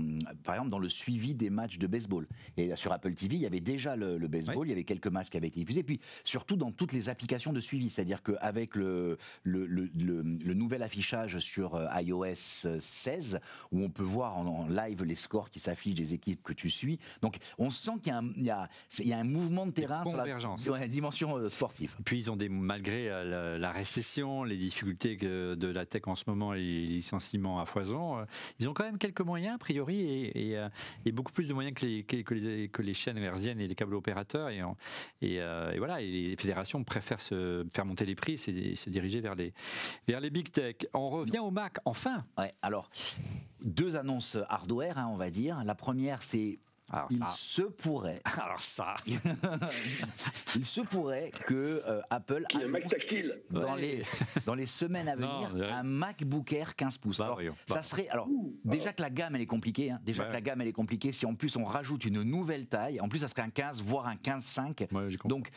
par exemple, dans le suivi des matchs de baseball. Et sur Apple TV, il y avait déjà le, baseball. Il y avait quelques matchs qui avaient été diffusés. Puis surtout dans toutes les applications de suivi, c'est-à-dire qu'avec le le, le, le, nouvel affichage sur euh, iOS 16, où on peut voir en, live les scores qui s'affichent des équipes que tu suis. Donc, on sent qu'il y a un, il y y a un mouvement de terrain sur la, sur la, dimension euh, sportive. Puis ils ont des malgré euh, la, récession, les difficultés de la tech en ce moment, les licenciements à foison, euh, ils ont quand même quelques moyens, a priori, et, euh, beaucoup plus de moyens que les, chaînes herziennes et les câbles opérateurs. Et, euh, et, voilà, les fédérations préfèrent se faire monter les prix, et se diriger vers les, vers les big tech. On revient au Mac, enfin. Ouais, alors, deux annonces hardware, hein, on va dire. La première, c'est il se pourrait. Alors ça. il se pourrait que euh, Apple Qui un Mac tactile dans les dans les semaines à venir un MacBook Air 15 pouces. alors, ça serait alors déjà que la gamme elle est compliquée. Hein. déjà que la gamme elle est compliquée. Si en plus on rajoute une nouvelle taille, en plus ça serait un 15 voire un 15.5. donc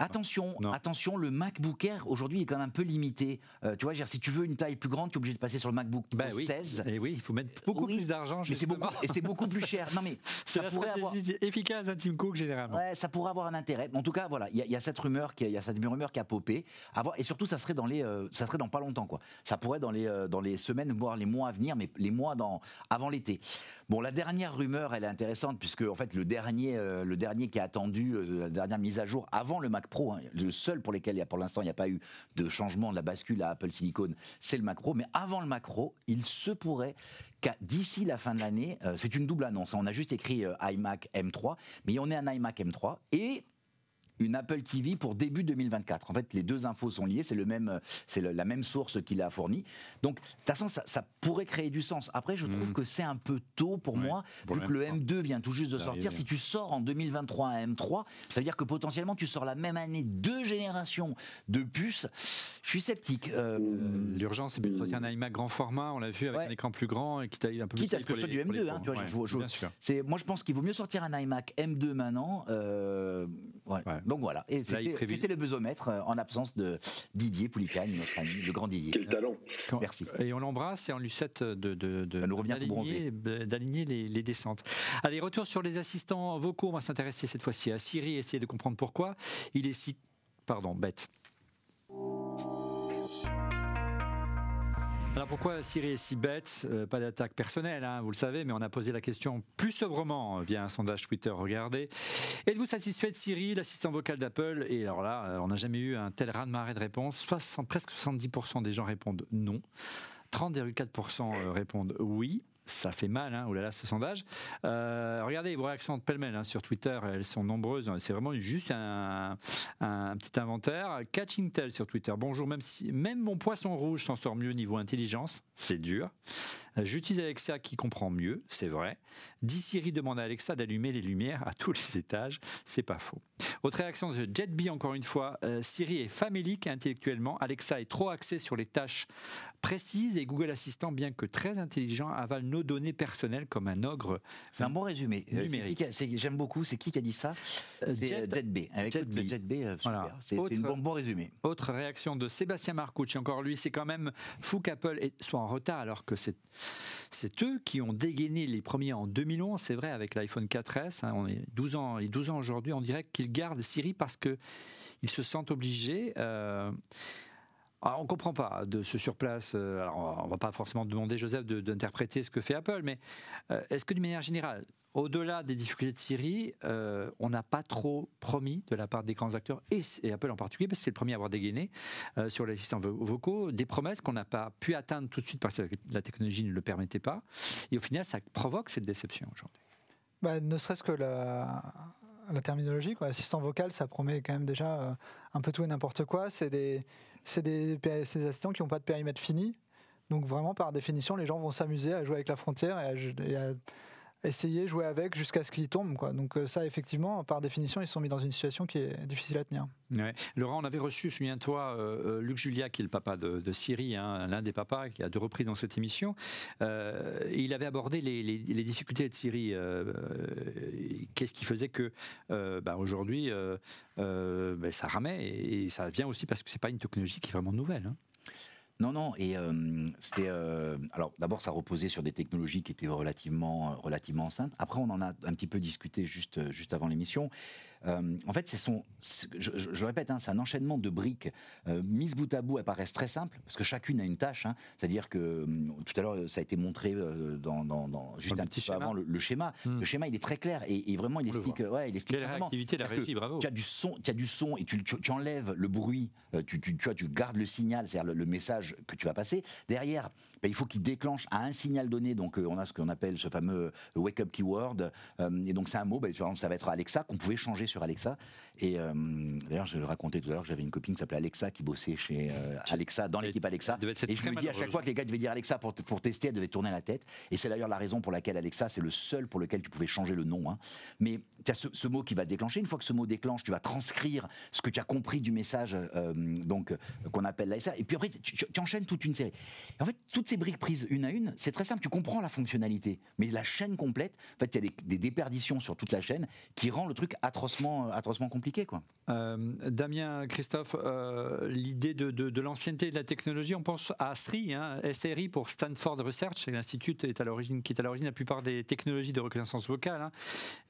Attention, attention, le MacBook Air aujourd'hui est quand même un peu limité. Euh, tu vois, si tu veux une taille plus grande, tu es obligé de passer sur le MacBook Pro 16. Et oui, il faut mettre beaucoup plus d'argent. Mais c'est beaucoup, et c'est beaucoup plus cher. Non mais ça pourrait avoir efficace à Tim Cook généralement. Ouais, ça pourrait avoir un intérêt. En tout cas, voilà, il y, a cette rumeur qui, il y a cette rumeur qui a popé. et surtout, ça serait dans les, euh, ça serait dans pas longtemps quoi. Ça pourrait dans les, euh, dans les semaines voire les mois à venir, mais les mois dans avant l'été. Bon, la dernière rumeur, elle est intéressante puisque en fait le dernier, le dernier qui a attendu la dernière mise à jour avant le Mac Pro, hein, le seul pour a pour l'instant il n'y a pas eu de changement de la bascule à Apple Silicon, c'est le macro. Mais avant le macro, il se pourrait qu'à d'ici la fin de l'année, euh, c'est une double annonce. On a juste écrit euh, iMac M3, mais on est un iMac M3 et une Apple TV pour début 2024. En fait, les deux infos sont liées, c'est le même, c'est la même source qui l'a fournie. Donc, de toute façon, ça, pourrait créer du sens. Après, je trouve mm. que c'est un peu tôt pour moi, vu que le M2 vient tout juste de sortir. Si tu sors en 2023 un M3, ça veut dire que potentiellement tu sors la même année deux générations de puces. Je suis sceptique. Euh, L'urgence, c'est de sortir un iMac grand format, on l'a vu, avec un écran plus grand et qui taille un peu Quitte à ce que ce soit du M2, hein, tu vois, moi, je pense qu'il vaut mieux sortir un iMac M2 maintenant. Euh, donc voilà. Et c'était le besomètre euh, en absence de Didier Poulicane, notre ami, le grand Didier. Quel talent. Merci. Et on l'embrasse et on lui souhaite de, de, d'aligner les, les, descentes. Allez, retour sur les assistants vocaux. On va s'intéresser cette fois-ci à Siri, essayer de comprendre pourquoi il est si, pardon, bête. Alors pourquoi Siri est si bête euh, Pas d'attaque personnelle, hein, vous le savez, mais on a posé la question plus sobrement via un sondage Twitter. Regardez. Êtes-vous satisfait de Siri, l'assistant vocal d'Apple? Et alors là, euh, on n'a jamais eu un tel raz-de-marée de réponses. presque 70% des gens répondent non. 30,4% euh, répondent oui ça fait mal, hein, là ce sondage. Euh, regardez vos réactions de pêle-mêle hein, sur Twitter, elles sont nombreuses. C'est vraiment juste un, petit inventaire. Catching Tell sur Twitter. Bonjour, même mon poisson rouge s'en sort mieux niveau intelligence, c'est dur. J'utilise Alexa qui comprend mieux, c'est vrai. Dit Siri demande à Alexa d'allumer les lumières à tous les étages, c'est pas faux. Autre réaction de JetB encore une fois. Euh, Siri est famélique intellectuellement. Alexa est trop axée sur les tâches précises et Google Assistant, bien que très intelligent, avale nos nos données personnelles comme un ogre. C'est un bon résumé. J'aime beaucoup. C'est qui qui a dit ça? C'est JetB. Avec JetB, Jet super. C'est un bon, bon résumé. Autre réaction de Sébastien Marcucci, encore lui, c'est quand même fou qu'Apple soit en retard alors que c'est c'est eux qui ont dégainé les premiers en 2011, c'est vrai, avec l'iPhone 4S. Hein, on est 12 ans, et 12 ans aujourd'hui, on dirait qu'ils gardent Siri parce qu'ils se sentent obligés. Euh, on ne comprend pas de ce surplace. Euh, alors, on ne va pas forcément demander, Joseph, d'interpréter ce que fait Apple, mais euh, est-ce que d'une manière générale, au-delà des difficultés de Siri, euh, on n'a pas trop promis de la part des grands acteurs, et, Apple en particulier, parce que c'est le premier à avoir dégainé sur les assistants vocaux, des promesses qu'on n'a pas pu atteindre tout de suite parce que la technologie ne le permettait pas. Et au final, ça provoque cette déception aujourd'hui? Bah, ne serait-ce que la, la terminologie, quoi. Assistant vocal, ça promet quand même déjà un peu tout et n'importe quoi. C'est des c'est des, assistants qui n'ont pas de périmètre fini. Donc vraiment, par définition, les gens vont s'amuser à jouer avec la frontière et à, essayer jouer avec jusqu'à ce qu'ils tombent. Quoi. Donc euh, ça, effectivement, par définition, ils sont mis dans une situation qui est difficile à tenir. Laurent, on avait reçu, souviens-toi, euh, euh, Luc Julia, qui est le papa de, de Siri, hein, l'un des papas, qui a deux reprises dans cette émission. il avait abordé les, difficultés de Siri. Qu'est-ce qui faisait que, bah, aujourd'hui, bah, ça ramait et, ça vient aussi parce que c'est pas une technologie qui est vraiment nouvelle. Hein. Non, non, et euh, c'était. Euh, alors, d'abord, ça reposait sur des technologies qui étaient relativement, relativement enceintes. Après, on en a un petit peu discuté juste avant l'émission. Euh, en fait, c'est son, je, le répète, hein, c'est un enchaînement de briques euh, mises bout à bout. Elles paraissent très simples parce que chacune a une tâche. Hein. C'est-à-dire que hum, tout à l'heure, ça a été montré euh, dans, juste un petit peu avant le, schéma. Hmm. Le schéma, il est très clair et, vraiment, il explique. Ouais, il explique la réactivité, la régie, bravo. Tu as du son, tu as du son et tu, enlèves le bruit. Tu, tu, vois, tu gardes le signal, c'est-à-dire le, message que tu vas passer. Derrière, ben, il faut qu'il déclenche à un signal donné. Donc, on a ce qu'on appelle ce fameux wake up keyword. et donc, c'est un mot. Ben, ça va être Alexa qu'on pouvait changer sur Alexa. Et euh, d'ailleurs, je le racontais tout à l'heure j'avais une copine qui s'appelait Alexa qui bossait chez euh, Alexa, dans l'équipe Alexa. Et je me dis à chaque fois que les gars devaient dire Alexa pour, pour tester, elle devait tourner la tête. Et c'est d'ailleurs la raison pour laquelle Alexa, c'est le seul pour lequel tu pouvais changer le nom. Hein. Mais tu as ce, mot qui va déclencher. Une fois que ce mot déclenche, tu vas transcrire ce que tu as compris du message euh, donc qu'on appelle l'Alexa. Et puis après, tu, enchaînes toute une série. en fait, toutes ces briques prises une à une, c'est très simple. Tu comprends la fonctionnalité. Mais la chaîne complète, en fait, il y a des, déperditions sur toute la chaîne qui rend le truc atrocement atrocement compliqué. Quoi. Euh, Damien, Christophe, euh, l'idée de, de, l'ancienneté de la technologie, on pense à SRI, hein, SRI pour Stanford Research, l'institut est à l'origine, qui est à l'origine de la plupart des technologies de reconnaissance vocale, hein.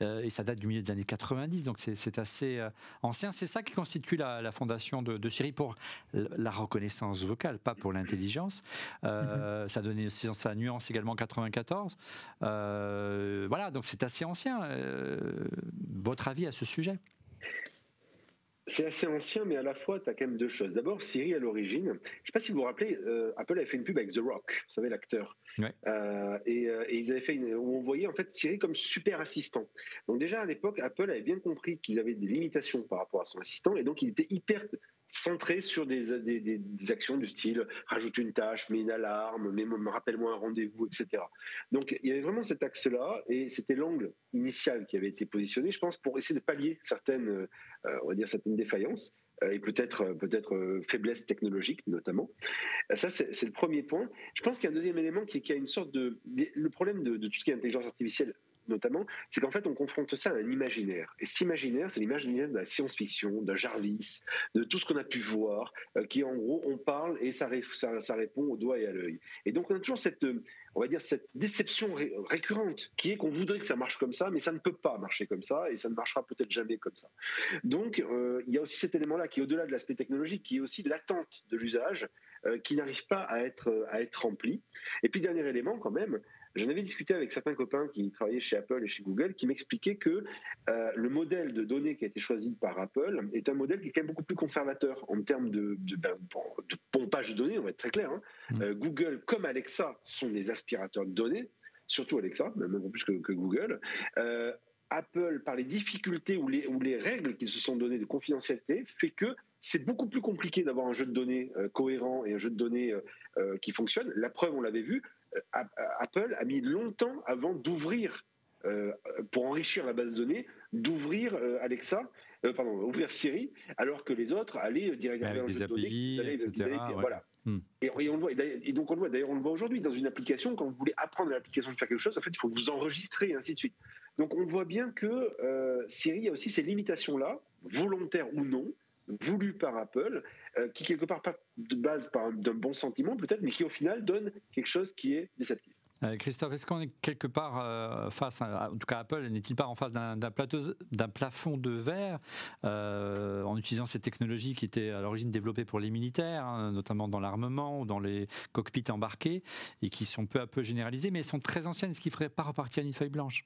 euh, et ça date du milieu des années 90, donc c'est assez ancien. C'est ça qui constitue la, fondation de, de, Siri pour la reconnaissance vocale, pas pour l'intelligence. Mm-hmm. Ça donnait sa nuance également en 94. voilà, donc c'est assez ancien. votre avis à ce sujet? C'est assez ancien, mais à la fois, tu as quand même deux choses. D'abord, Siri, à l'origine, je ne sais pas si vous vous rappelez, euh, Apple avait fait une pub avec The Rock, vous savez, l'acteur. Euh, euh, et, ils avaient fait une, où on voyait en fait Siri comme super assistant. Donc déjà, à l'époque, Apple avait bien compris qu'ils avaient des limitations par rapport à son assistant, et donc il était hyper centré sur des, actions du style rajoute une tâche, mets une alarme, me rappelle-moi un rendez-vous, etc. Donc il y avait vraiment cet axe-là et c'était l'angle initial qui avait été positionné, je pense, pour essayer de pallier certaines, euh, on va dire certaines défaillances euh, et peut-être peut-être euh, faiblesses technologiques notamment. Ça c'est le premier point. Je pense qu'il y a un deuxième élément qui, qui a une sorte de le problème de tout ce qui est intelligence artificielle notamment, c'est qu'en fait, on confronte ça à un imaginaire. Et cet imaginaire, c'est l'imaginaire de la science-fiction, de Jarvis, de tout ce qu'on a pu voir, euh, qui en gros, on parle et ça, répond au doigt et à l'œil. Et donc, on a toujours cette, euh, on va dire, cette déception récurrente qui est qu'on voudrait que ça marche comme ça, mais ça ne peut pas marcher comme ça et ça ne marchera peut-être jamais comme ça. Donc, euh, il y a aussi cet élément-là qui est au-delà de l'aspect technologique, qui est aussi l'attente de l'usage, qui n'arrive pas à être, à être rempli. Et puis, dernier élément, quand même, J'en avais discuté avec certains copains qui travaillaient chez Apple et chez Google qui m'expliquaient que euh, le modèle de données qui a été choisi par Apple est un modèle qui est quand même beaucoup plus conservateur en termes de, de, ben, de pompage de données, on va être très clair. Hein. Mmh. Euh, Google comme Alexa sont des aspirateurs de données, surtout Alexa, même plus que, Google. Euh, Apple, par les difficultés ou les, ou les règles qu'ils se sont données de confidentialité, fait que c'est beaucoup plus compliqué d'avoir un jeu de données cohérent et un jeu de données qui fonctionne. La preuve, on l'avait vu, Apple a mis longtemps avant d'ouvrir, euh, pour enrichir la base de données, d'ouvrir euh, Alexa, euh, pardon, ouvrir Siri, alors que les autres allaient directement vers le jeu de données. etc. Voilà. Hmm. Et, on le voit, et, donc on le voit, d'ailleurs on le voit aujourd'hui dans une application, quand vous voulez apprendre à l'application de faire quelque chose, en fait il faut vous enregistrer et ainsi de suite. Donc on voit bien que euh, Siri a aussi ces limitations-là, volontaires ou non, voulues par Apple, euh, qui quelque part pas de base d'un bon sentiment peut-être, mais qui au final donne quelque chose qui est déceptif. Euh, Christophe, est-ce qu'on est quelque part euh, face, à, en tout cas Apple, n'est-il pas en face d'un plafond de verre en utilisant ces technologies qui étaient à l'origine développées pour les militaires, hein, notamment dans l'armement ou dans les cockpits embarqués, et qui sont peu à peu généralisées, mais elles sont très anciennes, ce qui ferait pas repartir une feuille blanche?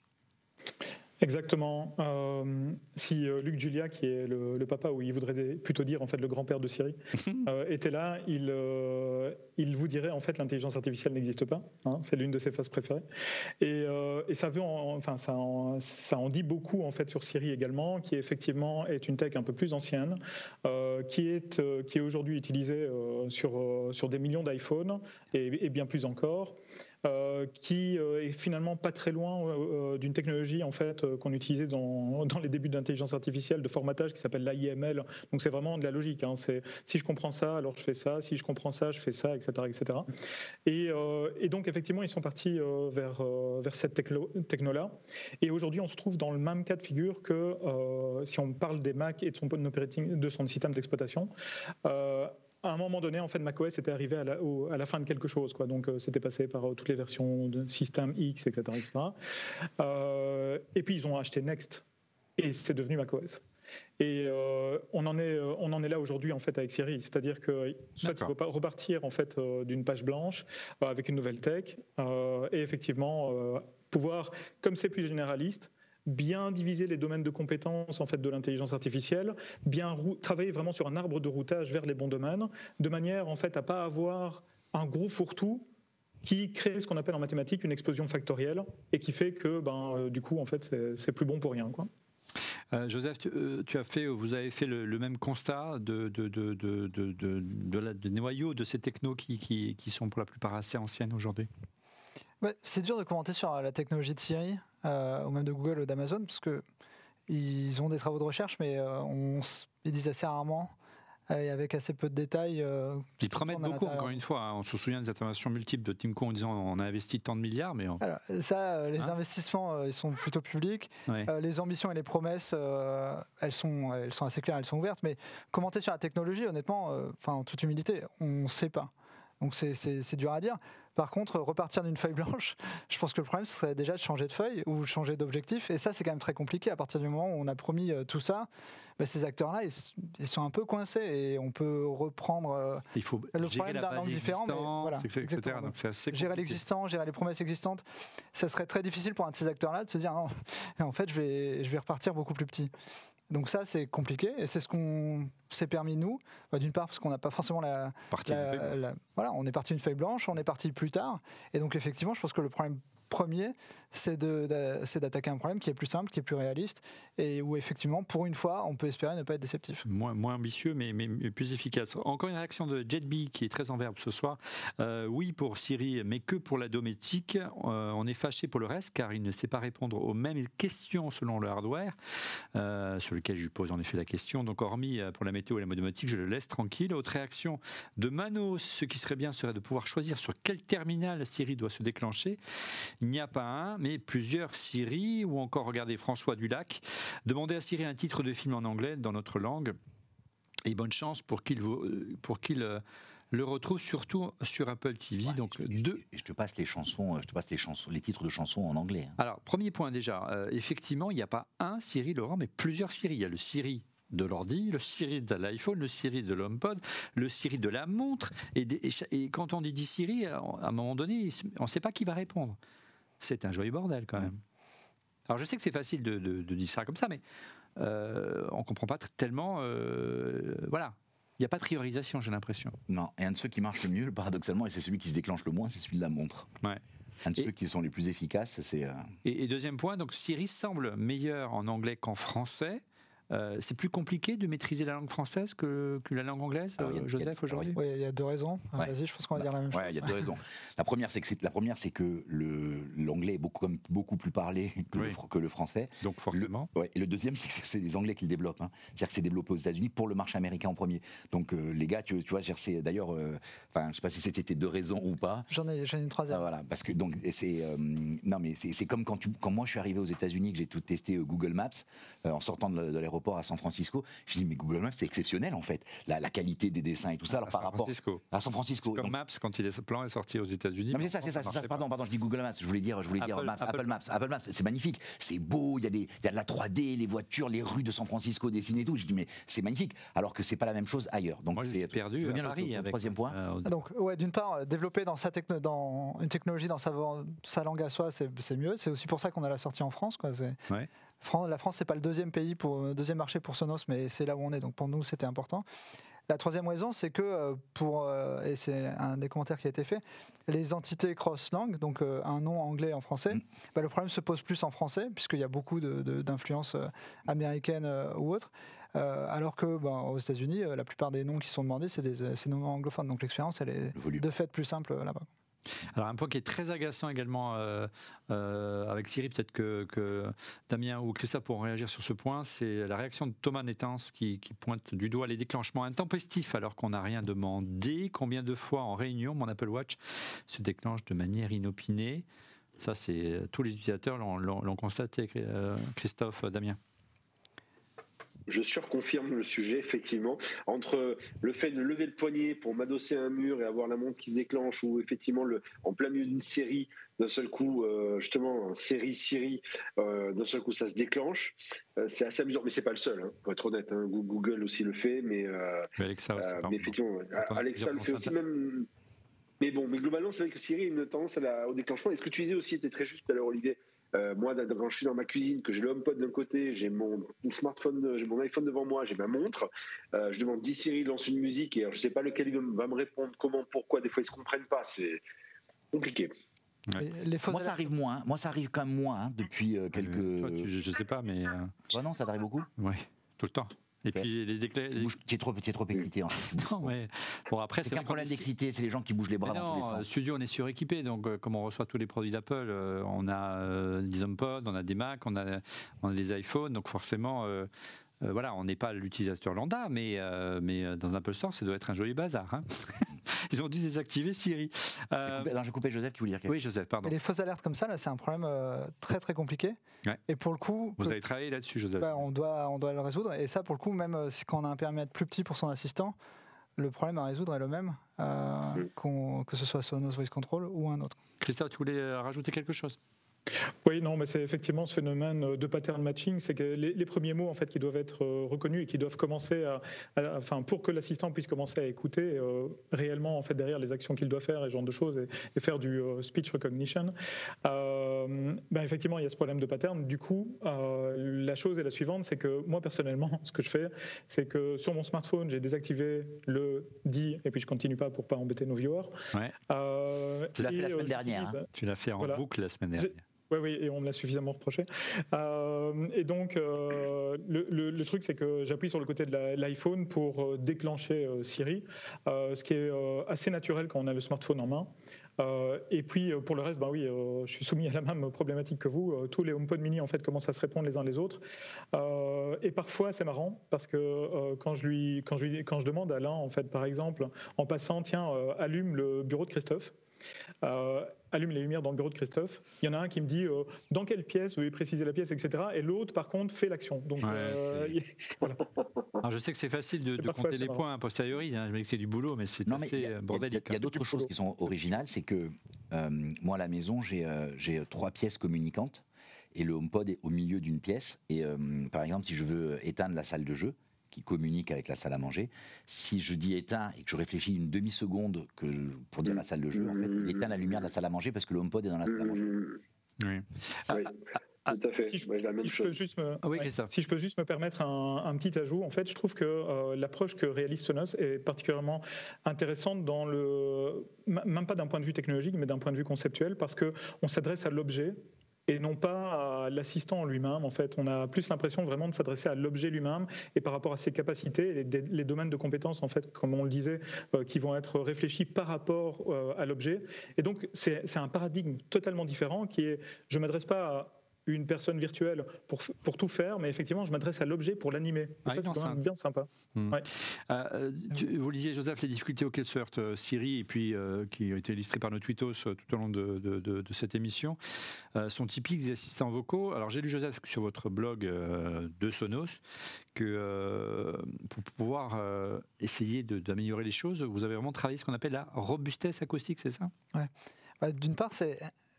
Exactement. Euh, si euh, Luc Julia, qui est le, papa, ou il voudrait plutôt dire en fait le grand-père de Siri, euh, était là, il, il vous dirait en fait l'intelligence artificielle n'existe pas. Hein, c'est l'une de ses phases préférées. Et, ça veut, enfin ça en, ça en, dit beaucoup en fait sur Siri également, qui effectivement est une tech un peu plus ancienne, qui est qui est aujourd'hui utilisée sur sur des millions d'iPhones et, et, bien plus encore. Euh, qui euh, est finalement pas très loin euh, d'une technologie en fait qu'on utilisait dans, les débuts de l'intelligence artificielle de formatage qui s'appelle l'AIML. Donc c'est vraiment de la logique. Hein. C'est si je comprends ça, alors je fais ça. Si je comprends ça, je fais ça, etc., etc. Et, donc effectivement, ils sont partis vers cette techno-là. Et aujourd'hui, on se trouve dans le même cas de figure que si on parle des Mac et de son système d'exploitation à un moment donné, en fait, macOS était arrivé à la, à la fin de quelque chose. Quoi. Donc, euh, c'était passé par euh, toutes les versions de système X, etc. etc. Euh, et puis, ils ont acheté Next. Et c'est devenu macOS. Et on, en est, on en est là aujourd'hui en fait avec Siri, c'est-à-dire que soit il faut repartir en fait d'une page blanche avec une nouvelle tech et effectivement pouvoir, comme c'est plus généraliste, bien diviser les domaines de compétences en fait de l'intelligence artificielle, bien travailler vraiment sur un arbre de routage vers les bons domaines, de manière en fait à pas avoir un gros fourre-tout qui crée ce qu'on appelle en mathématiques une explosion factorielle et qui fait que ben, euh, du coup en fait c'est plus bon pour rien quoi. Euh, Joseph, euh, tu, as fait, vous avez fait le, même constat de, de, de, de, noyaux de ces technos qui, qui, qui sont pour la plupart assez anciennes aujourd'hui? C'est dur de commenter sur la technologie de Siri, euh, ou même de Google ou d'Amazon, parce que ils ont des travaux de recherche, mais euh, on, ils disent assez rarement euh, et avec assez peu de détails. ils promettent beaucoup, encore une fois. Hein. on se souvient des interventions multiples de Tim Cook en disant on a investi tant de milliards, mais. ça, les hein investissements, ils sont plutôt publics. les ambitions et les promesses, elles, sont, elles sont assez claires, elles sont ouvertes. Mais commenter sur la technologie, honnêtement, enfin, en toute humilité, on ne sait pas. Donc c'est dur à dire. Par contre, repartir d'une feuille blanche, je pense que le problème ce serait déjà de changer de feuille ou changer d'objectif. Et ça, c'est quand même très compliqué. À partir du moment où on a promis euh, tout ça, bah, ces acteurs-là, ils, sont un peu coincés et on peut reprendre euh, Il faut le problème d'un angle différent. voilà, etc. Donc assez gérer l'existant, gérer les promesses existantes, ça serait très difficile pour un de ces acteurs-là de se dire non, en fait, je vais, je vais repartir beaucoup plus petit. Donc ça, c'est compliqué et c'est ce qu'on s'est permis nous. Bah, d'une part parce qu'on n'a pas forcément la, voilà, on est parti une feuille blanche, on est parti plus tard et donc effectivement, je pense que le problème premier, c'est d'attaquer un problème qui est plus simple, qui est plus réaliste, et où effectivement, pour une fois, on peut espérer ne pas être déceptif. Moins, moins ambitieux, mais, mais, plus efficace. Encore une réaction de JetB qui est très en verbe ce soir. Euh, oui pour Siri, mais que pour la domestique. Euh, on est fâché pour le reste, car il ne sait pas répondre aux mêmes questions selon le hardware, euh, sur lequel je lui pose en effet la question. Donc, hormis pour la météo et la domotique, je le laisse tranquille. Autre réaction de Manos, ce qui serait bien serait de pouvoir choisir sur quel terminal Siri doit se déclencher. Il n'y a pas un, mais plusieurs Siri, ou encore regardez François Dulac, demander à Siri un titre de film en anglais dans notre langue, et bonne chance pour qu'il pour qu'il euh, le retrouve surtout sur Apple TV. donc deux. Je te passe les chansons, je te passe les chansons, les titres de chansons en anglais. Hein. Alors premier point déjà, euh, effectivement, il n'y a pas un Siri Laurent, mais plusieurs Siri. Il y a le Siri de l'ordi, le Siri de l'iPhone, le Siri de l'HomePod, le Siri de la montre. Et, et, quand on dit Siri, à un moment donné, on ne sait pas qui va répondre c'est un joyeux bordel quand même. Alors je sais que c'est facile de, dire ça comme ça, mais euh, on ne comprend pas tellement. Euh, voilà. Il n'y a pas de priorisation, j'ai l'impression. Non, et un de ceux qui marche le mieux, paradoxalement, et c'est celui qui se déclenche le moins, c'est celui de la montre. Ouais. Un de ceux qui sont les plus efficaces, c'est. Euh, et, deuxième point, donc Siri semble meilleur en anglais qu'en français. Euh, c'est plus compliqué de maîtriser la langue française que, que la langue anglaise, a- euh, Joseph, aujourd'hui? Oui, il y a deux raisons. Ouais. Vas-y, je pense qu'on va dire la même Ouais, chose. il y a deux raisons. La première, c'est que c'est- la première, c'est que le l'anglais est beaucoup beaucoup plus parlé que, le, Oui. fr- que le français. Donc forcément. Ouais, et le deuxième, c'est que c'est les Anglais qui le développent. hein. C'est-à-dire que c'est développé aux États-Unis pour le marché américain en premier. Donc euh, les gars, tu, tu vois, c'est- d'ailleurs, euh, enfin, je sais pas si c'était tes deux raisons ou pas. J'en ai, j'en ai une Ah, troisième. voilà, parce que donc c'est euh, non mais c'est c'est comme quand tu quand moi je suis arrivé aux États-Unis que j'ai tout testé euh, Google Maps euh, en sortant de, l- de l'aéroport à San Francisco, je dis mais Google Maps c'est exceptionnel en fait, la, la qualité des dessins et tout ça. Alors à par San rapport Francisco. à San Francisco. Comme donc- Maps quand il est, ce plan est sorti aux États-Unis. non, mais c'est ça, c'est ça, ça. marchait Pardon, pardon, je dis Google Maps. Je voulais dire, je voulais dire Apple- Maps, Apple, Apple- Maps. Apple Maps, c'est magnifique. C'est beau. Il y a des, il y a de la 3D, les voitures, les rues de San Francisco dessinées et tout. Je dis mais c'est magnifique. Alors que c'est pas la même chose ailleurs. Donc c'est perdu je veux à bien le- Paris le avec troisième point. euh, Donc, ouais, d'une part, euh, développer dans sa, techno, dans une technologie, dans sa, sa langue à soi, c'est mieux. C'est aussi pour ça qu'on a la sortie en France. Quoi. Ouais. La France, c'est pas le deuxième pays pour euh, deuxième marché pour Sonos, mais c'est là où on est. Donc pour nous, c'était important. La troisième raison, c'est que euh, pour euh, et c'est un des commentaires qui a été fait, les entités cross-langue, donc un nom anglais en français, Mm. bah, le problème se pose plus en français puisqu'il y a beaucoup d'influences américaines ou autres. Euh, alors que bah, aux États-Unis, la plupart des noms qui sont demandés, c'est des, noms anglophones. Donc l'expérience, elle est Le de fait plus simple là-bas. Alors un point qui est très agaçant également euh, euh, avec Siri, peut-être que, Damien ou Christophe pourront réagir sur ce point, c'est la réaction de Thomas Nettens qui, pointe du doigt les déclenchements intempestifs alors qu'on n'a rien demandé. Combien de fois en réunion mon Apple Watch se déclenche de manière inopinée? Ça, c'est tous les utilisateurs l'ont constaté, euh, Christophe, Damien. Je surconfirme le sujet, effectivement. Entre le fait de lever le poignet pour m'adosser à un mur et avoir la montre qui se déclenche, ou effectivement, le, en plein milieu d'une série, d'un seul coup, euh, justement, série Siri, euh, d'un seul coup, ça se déclenche. Euh, c'est assez amusant, mais c'est pas le seul, hein, pour être honnête. hein. Goo- Google aussi le fait, mais, Mais Alexa aussi, mais effectivement, Alexa le fait aussi, même. Mais bon, mais globalement, c'est vrai que Siri a une tendance à la- au déclenchement. Et ce que tu disais aussi était très juste tout à l'heure, Olivier. Euh, moi, quand je suis dans ma cuisine, que j'ai le HomePod d'un côté, j'ai mon smartphone, euh, j'ai mon iPhone devant moi, j'ai ma montre, euh, je demande 10 Siri lance une musique et alors, je sais pas lequel il va me- répondre, comment, pourquoi. Des fois, ils se comprennent pas. C'est compliqué. Ouais. Les Moi ça arrive moins. Moi ça arrive quand même moins hein, depuis euh, quelques. Euh, toi, tu- je, je sais pas, mais euh, non, ça t'arrive beaucoup? ouais, tout le temps. Et puis les déclats. Tu es trop, es trop excité. En fait. Non, mais bon après C'est qu'on problème d'excité, c'est les gens qui bougent les bras Mais dans tous les non, sens. studio, on est suréquipé, donc euh, comme on reçoit tous les produits d'Apple, euh, on a euh, des HomePod, on a des Mac, on a, on a des iPhones, donc forcément, euh, voilà, on n'est pas l'utilisateur lambda, mais, euh, mais euh, dans un Apple Store, ça doit être un joli bazar. hein. Ils ont dû désactiver Siri. Euh, J'ai coupé- Joseph qui voulait dire quelque oui, Joseph, pardon. Et les fausses alertes comme ça, là, c'est un problème euh, très très compliqué. Ouais. Et pour le coup, Vous avez travaillé là-dessus, Joseph. bah, on, doit, on doit le résoudre. Et ça, pour le coup, même euh, si quand on a un périmètre plus petit pour son assistant, le problème à résoudre est le même, euh, Mm. que ce soit Sonos Voice Control ou un autre. Christophe, tu voulais rajouter quelque chose? Oui, non, mais c'est effectivement ce phénomène euh, de pattern matching, c'est que les, les premiers mots en fait qui doivent être euh, reconnus et qui doivent commencer à, à- enfin pour que l'assistant puisse commencer à écouter euh, réellement en fait derrière les actions qu'il doit faire et ce genre de choses et, et faire du euh, speech recognition. Euh, ben effectivement, il y a ce problème de pattern. Du coup, euh, la chose est la suivante, c'est que moi personnellement, ce que je fais, c'est que sur mon smartphone, j'ai désactivé le dit et puis je continue pas pour pas embêter nos viewers. Ouais. Euh, Tu l'as fait la semaine euh, dernière, j'utilise- Tu l'as fait en Voilà. boucle la semaine dernière. Oui, oui, et on me l'a suffisamment reproché. Euh, et donc, euh, le, truc, c'est que j'appuie sur le côté de l'iPhone pour euh, déclencher Siri, ce qui est assez naturel quand on a le smartphone en main. Et puis, pour le reste, bah oui, je suis soumis à la même problématique que vous. Tous les HomePod mini, en fait, commencent à se répondre les uns les autres. Et parfois, c'est marrant parce que quand, je lui, quand, je lui, quand je demande à l'un, en fait, par exemple, en passant, tiens, allume le bureau de Christophe. Euh, allume les lumières dans le bureau de Christophe. Il y en a un qui me dit euh, dans quelle pièce, veuillez préciser la pièce, etc. Et l'autre, par contre, fait l'action. Donc, Ouais, euh, voilà. Alors, je sais que c'est facile de, de parfois, compter les marrant. points a posteriori. hein. Je me dis que c'est du boulot, mais c'est assez y a- il y a- d'autres choses qui sont originales, c'est que euh, moi à la maison j'ai euh, trois pièces communicantes et le HomePod est au milieu d'une pièce. Et euh, par exemple, si je veux éteindre la salle de jeu qui communique avec la salle à manger, si je dis éteins et que je réfléchis une demi seconde que je- pour dire la salle de jeu, en fait, il éteint la lumière de la salle à manger parce que le HomePod est dans la salle à manger. Oui. Ah, oui, ah, tout à fait. Si je, Moi, j'ai la même si je peux chose. juste me, Ah oui, ouais, Christophe. si je peux juste me permettre un, un petit ajout, en fait, je trouve que euh, l'approche que réalise Sonos est particulièrement intéressante dans le, même pas d'un point de vue technologique, mais d'un point de vue conceptuel, parce que on s'adresse à l'objet et non pas à l'assistant lui-même. En fait, on a plus l'impression vraiment de s'adresser à l'objet lui-même et par rapport à ses capacités, les, les, domaines de compétences, en fait, comme on le disait, euh, qui vont être réfléchis par rapport euh, à l'objet. Et donc, c'est un paradigme totalement différent qui est, je ne m'adresse pas à une personne virtuelle pour, pour tout faire, mais effectivement, je m'adresse à l'objet pour l'animer. Ah, c'est quand même bien sympa. Hmm. Euh, vous lisiez, Joseph, les difficultés auxquelles se heurte euh, Siri, et puis euh, qui ont été illustrées par nos tweetos tout au long de, de, cette émission, sont typiques des assistants vocaux. Alors, j'ai lu, Joseph, sur votre blog de Sonos, que pour pouvoir essayer d'améliorer les choses, vous avez vraiment travaillé ce qu'on appelle la robustesse acoustique, c'est ça? Ouais. Bah, d'une part, c'est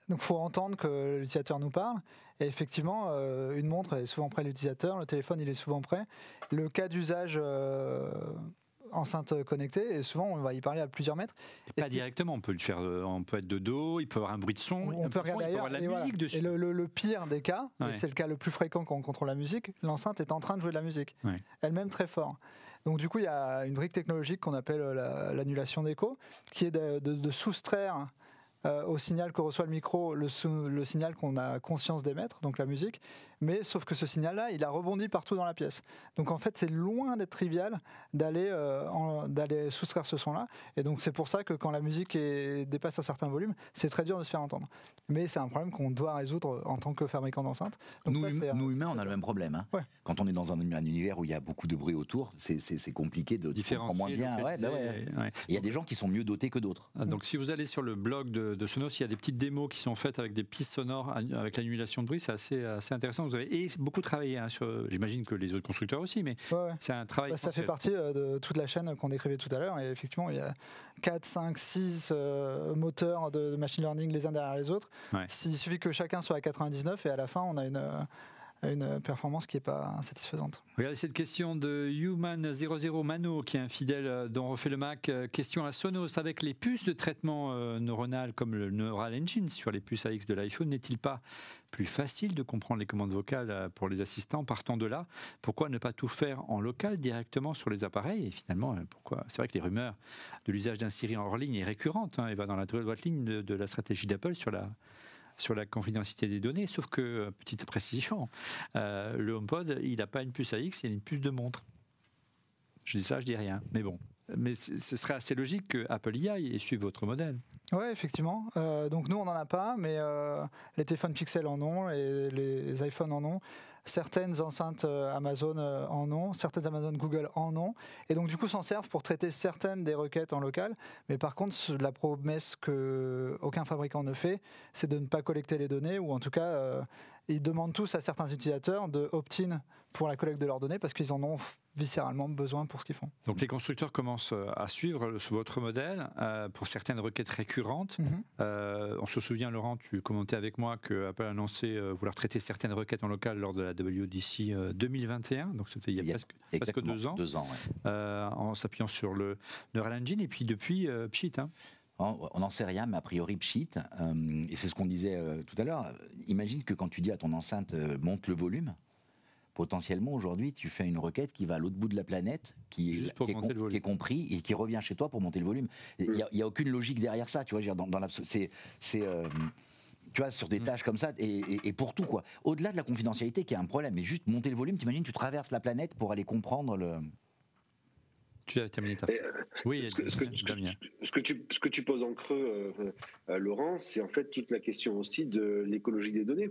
donc il faut entendre que l'utilisateur nous parle. Et effectivement, euh, une montre est souvent près de l'utilisateur, le téléphone il est souvent prêt. Le cas d'usage euh, enceinte connectée, et souvent on va y parler à plusieurs mètres. Et pas directement, on peut le faire, euh, on peut être de dos, il peut y avoir un bruit de son, on, peut regarder ailleurs, la musique dessus. Et le, pire des cas, et c'est le cas le plus fréquent quand on contrôle la musique, l'enceinte est en train de jouer de la musique, elle-même très fort. Donc du coup, il y a une brique technologique qu'on appelle l'annulation d'écho, qui est de soustraire euh, au signal que reçoit le micro, le, le signal qu'on a conscience d'émettre, donc la musique, mais sauf que ce signal-là, il a rebondi partout dans la pièce. Donc en fait, c'est loin d'être trivial d'aller euh, d'aller soustraire ce son-là. Et donc c'est pour ça que quand la musique dépasse un certain volume, c'est très dur de se faire entendre. Mais c'est un problème qu'on doit résoudre en tant que fabricant d'enceinte. Nous, nous humains, on a le même problème. Hein. Quand on est dans un, univers où il y a beaucoup de bruit autour, c'est compliqué de différencier moins bien. Bah il y a des gens qui sont mieux dotés que d'autres. Ah, donc si vous allez sur le blog de, de Sonos, il y a des petites démos qui sont faites avec des pistes sonores avec l'annulation de bruit. C'est assez, assez intéressant et beaucoup travaillé. Hein, sur, j'imagine que les autres constructeurs aussi, mais c'est un travail. Bah, ça fait partie euh, de toute la chaîne qu'on décrivait tout à l'heure. Et effectivement, il y a 4, 5, 6 moteurs de, machine learning les uns derrière les autres. Il suffit que chacun soit à 99 et à la fin, on a une euh, une performance qui n'est pas satisfaisante. Regardez cette question de Human00 Mano, qui est un fidèle euh, dont refait le Mac. Euh, question à Sonos, avec les puces de traitement euh, neuronal comme le Neural Engine sur les puces AX de l'iPhone, n'est-il pas plus facile de comprendre les commandes vocales pour les assistants Partant de là, pourquoi ne pas tout faire en local directement sur les appareils? Et finalement, pourquoi? C'est vrai que les rumeurs de l'usage d'un Siri en hors ligne est récurrente hein, va dans la droite ligne de la stratégie d'Apple sur la sur la confidentialité des données, sauf que, euh, petite précision, euh, le HomePod, il n'a pas une puce AX, il a une puce de montre. Je dis ça, je dis rien. Mais bon, mais ce serait assez logique que Apple y aille et suive votre modèle. Oui, effectivement. Euh, donc nous, on n'en a pas, mais les téléphones Pixel en ont et les iPhones en ont. Certaines enceintes euh, Amazon euh, en ont, certaines Amazon Google en ont, et donc du coup s'en servent pour traiter certaines des requêtes en local. Mais par contre, la promesse que aucun fabricant ne fait, c'est de ne pas collecter les données, ou en tout cas, euh, ils demandent tous à certains utilisateurs de opt-in pour la collecte de leurs données parce qu'ils en ont viscéralement besoin pour ce qu'ils font. Donc les constructeurs commencent euh, à suivre votre modèle euh, pour certaines requêtes récurrentes. Mhm. Euh, on se souvient, Laurent, tu commentais avec moi que Apple a annoncé vouloir traiter certaines requêtes en local lors de la WDC 2021, donc c'était il y a, presque, deux ans, deux ans en s'appuyant sur le Neural Engine et puis depuis Pchit. Hein. On n'en sait rien, mais a priori pchit, et c'est ce qu'on disait tout à l'heure. Imagine que quand tu dis à ton enceinte monte le volume, potentiellement aujourd'hui tu fais une requête qui va à l'autre bout de la planète, qui, est, compris et qui revient chez toi pour monter le volume. Il n'y a, aucune logique derrière ça, tu vois. Dans, dans c'est euh, tu vois, sur des mm. tâches comme ça, et, pour tout, quoi. Au-delà de la confidentialité, qui est un problème, mais juste monter le volume, t'imagines, tu traverses la planète pour aller comprendre le. Tu as terminé ta euh, Oui, ce que, ce, que, ce, que tu, ce que tu poses en creux, euh, Laurent, c'est en fait toute la question aussi de l'écologie des données.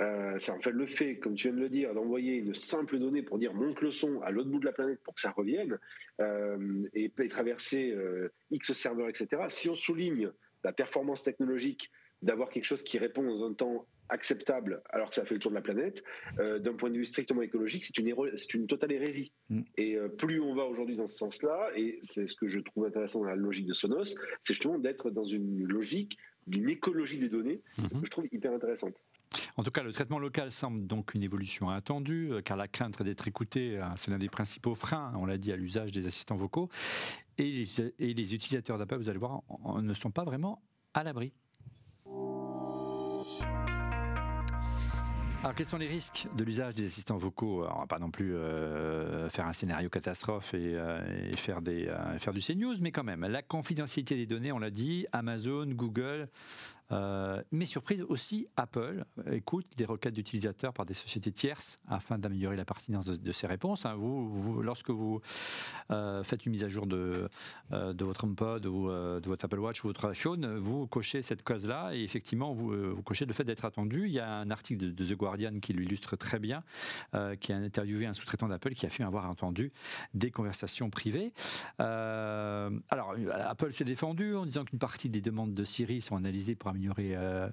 Euh, c'est en fait le fait, comme tu viens de le dire, d'envoyer une simple donnée pour dire monte le son à l'autre bout de la planète pour que ça revienne euh, et, traverser euh, X serveurs, etc. Si on souligne la performance technologique d'avoir quelque chose qui répond dans un temps acceptable alors que ça fait le tour de la planète, d'un point de vue strictement écologique, c'est une, c'est une totale hérésie. Mm. Et plus on va aujourd'hui dans ce sens-là, et c'est ce que je trouve intéressant dans la logique de Sonos, c'est justement d'être dans une logique d'une écologie des données mm-hmm. que je trouve hyper intéressante. En tout cas, le traitement local semble donc une évolution attendue, euh, car la crainte d'être écouté, euh, c'est l'un des principaux freins, on l'a dit, à l'usage des assistants vocaux. Et les, utilisateurs d'Apple, vous allez voir, ne sont pas vraiment à l'abri. Alors, quels sont les risques de l'usage des assistants vocaux? On va pas non plus euh, faire un scénario catastrophe et, faire du CNews, mais quand même, la confidentialité des données, on l'a dit, Amazon, Google Euh, mais surprise aussi, Apple écoute des requêtes d'utilisateurs par des sociétés tierces afin d'améliorer la pertinence de, ces réponses. Hein. Lorsque vous euh, faites une mise à jour de, euh, de votre HomePod ou de votre Apple Watch ou votre iPhone, vous cochez cette case-là et effectivement, vous, cochez le fait d'être attendu. Il y a un article de, The Guardian qui l'illustre très bien, qui a interviewé un sous-traitant d'Apple qui affirme avoir entendu des conversations privées. alors, Apple s'est défendu en disant qu'une partie des demandes de Siri sont analysées pour améliorer euh,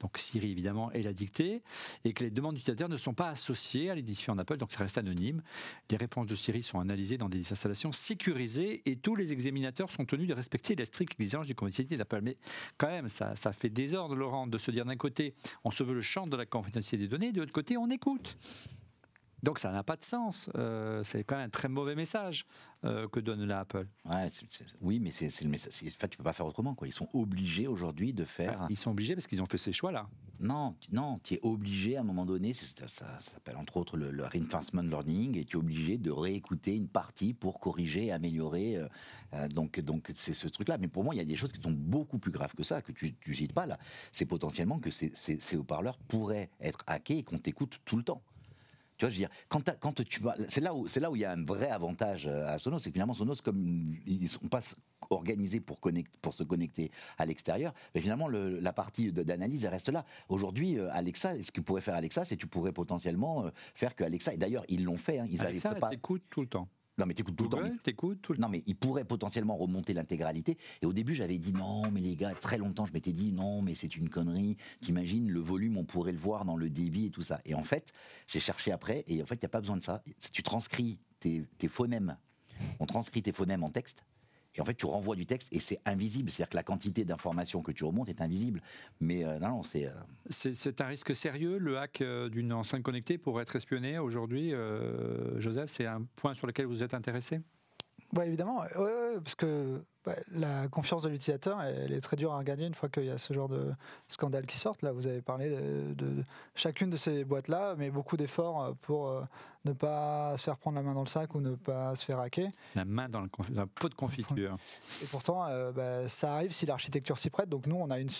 donc Siri évidemment et la dictée, et que les demandes d'utilisateurs ne sont pas associées à l'édition d'Apple, donc ça reste anonyme. Les réponses de Siri sont analysées dans des installations sécurisées et tous les examinateurs sont tenus de respecter les strictes exigences du confidentialité d'Apple. Mais quand même, ça, ça fait désordre, Laurent, de se dire d'un côté, on se veut le champ de la confidentialité des données, de l'autre côté, on écoute. Donc ça n'a pas de sens. Euh, c'est quand même un très mauvais message euh, que donne la Apple. oui, mais c'est le message. En fait, tu peux pas faire autrement. Quoi. Ils sont obligés aujourd'hui de faire. Ah, ils sont obligés parce qu'ils ont fait ces choix-là. Non, non, tu es obligé à un moment donné. Ça, s'appelle entre autres le, reinforcement learning, et tu es obligé de réécouter une partie pour corriger, améliorer. Euh, donc, donc c'est ce truc-là. Mais pour moi, il y a des choses qui sont beaucoup plus graves que ça que tu, tu cites pas là. C'est potentiellement que ces haut-parleurs pourraient être hackés et qu'on t'écoute tout le temps. Tu vois, je veux dire, quand, quand tu c'est là où c'est là où il y a un vrai avantage euh, à Sonos, c'est que finalement Sonos, comme ils sont pas organisés pour pour se connecter à l'extérieur, mais finalement la partie d'analyse elle reste là. Aujourd'hui, euh, Alexa, ce que pourrait faire Alexa, c'est que tu pourrais potentiellement euh, faire que Alexa, et d'ailleurs ils l'ont fait, hein, ils Alexa, pas. écoute tout le temps. Non, mais t'écoutes tout le temps. tout le Non, mais il pourrait potentiellement remonter l'intégralité. Et au début, j'avais dit non, mais les gars, très longtemps, je m'étais dit non, mais c'est une connerie. T'imagines le volume, on pourrait le voir dans le débit et tout ça. Et en fait, j'ai cherché après, et en fait, il n'y a pas besoin de ça. Si tu transcris tes, tes phonèmes, on transcrit tes phonèmes en texte, et en fait, tu renvoies du texte et c'est invisible. C'est-à-dire que la quantité d'informations que tu remontes est invisible. Mais euh, non, non, c'est. Euh, c'est un risque sérieux, le hack euh, d'une enceinte connectée pour être espionné aujourd'hui, Joseph? C'est un point sur lequel vous êtes intéressé? Oui, évidemment. parce que bah, la confiance de l'utilisateur, elle est très dure à gagner une fois qu'il y a ce genre de scandale qui sortent. Là, vous avez parlé de, chacune de ces boîtes-là, mais beaucoup d'efforts euh, pour euh, ne pas se faire prendre la main dans le sac ou ne pas se faire hacker. La main dans le, pot de confiture. Et pourtant, euh, bah, ça arrive si l'architecture s'y prête. Donc nous, on a une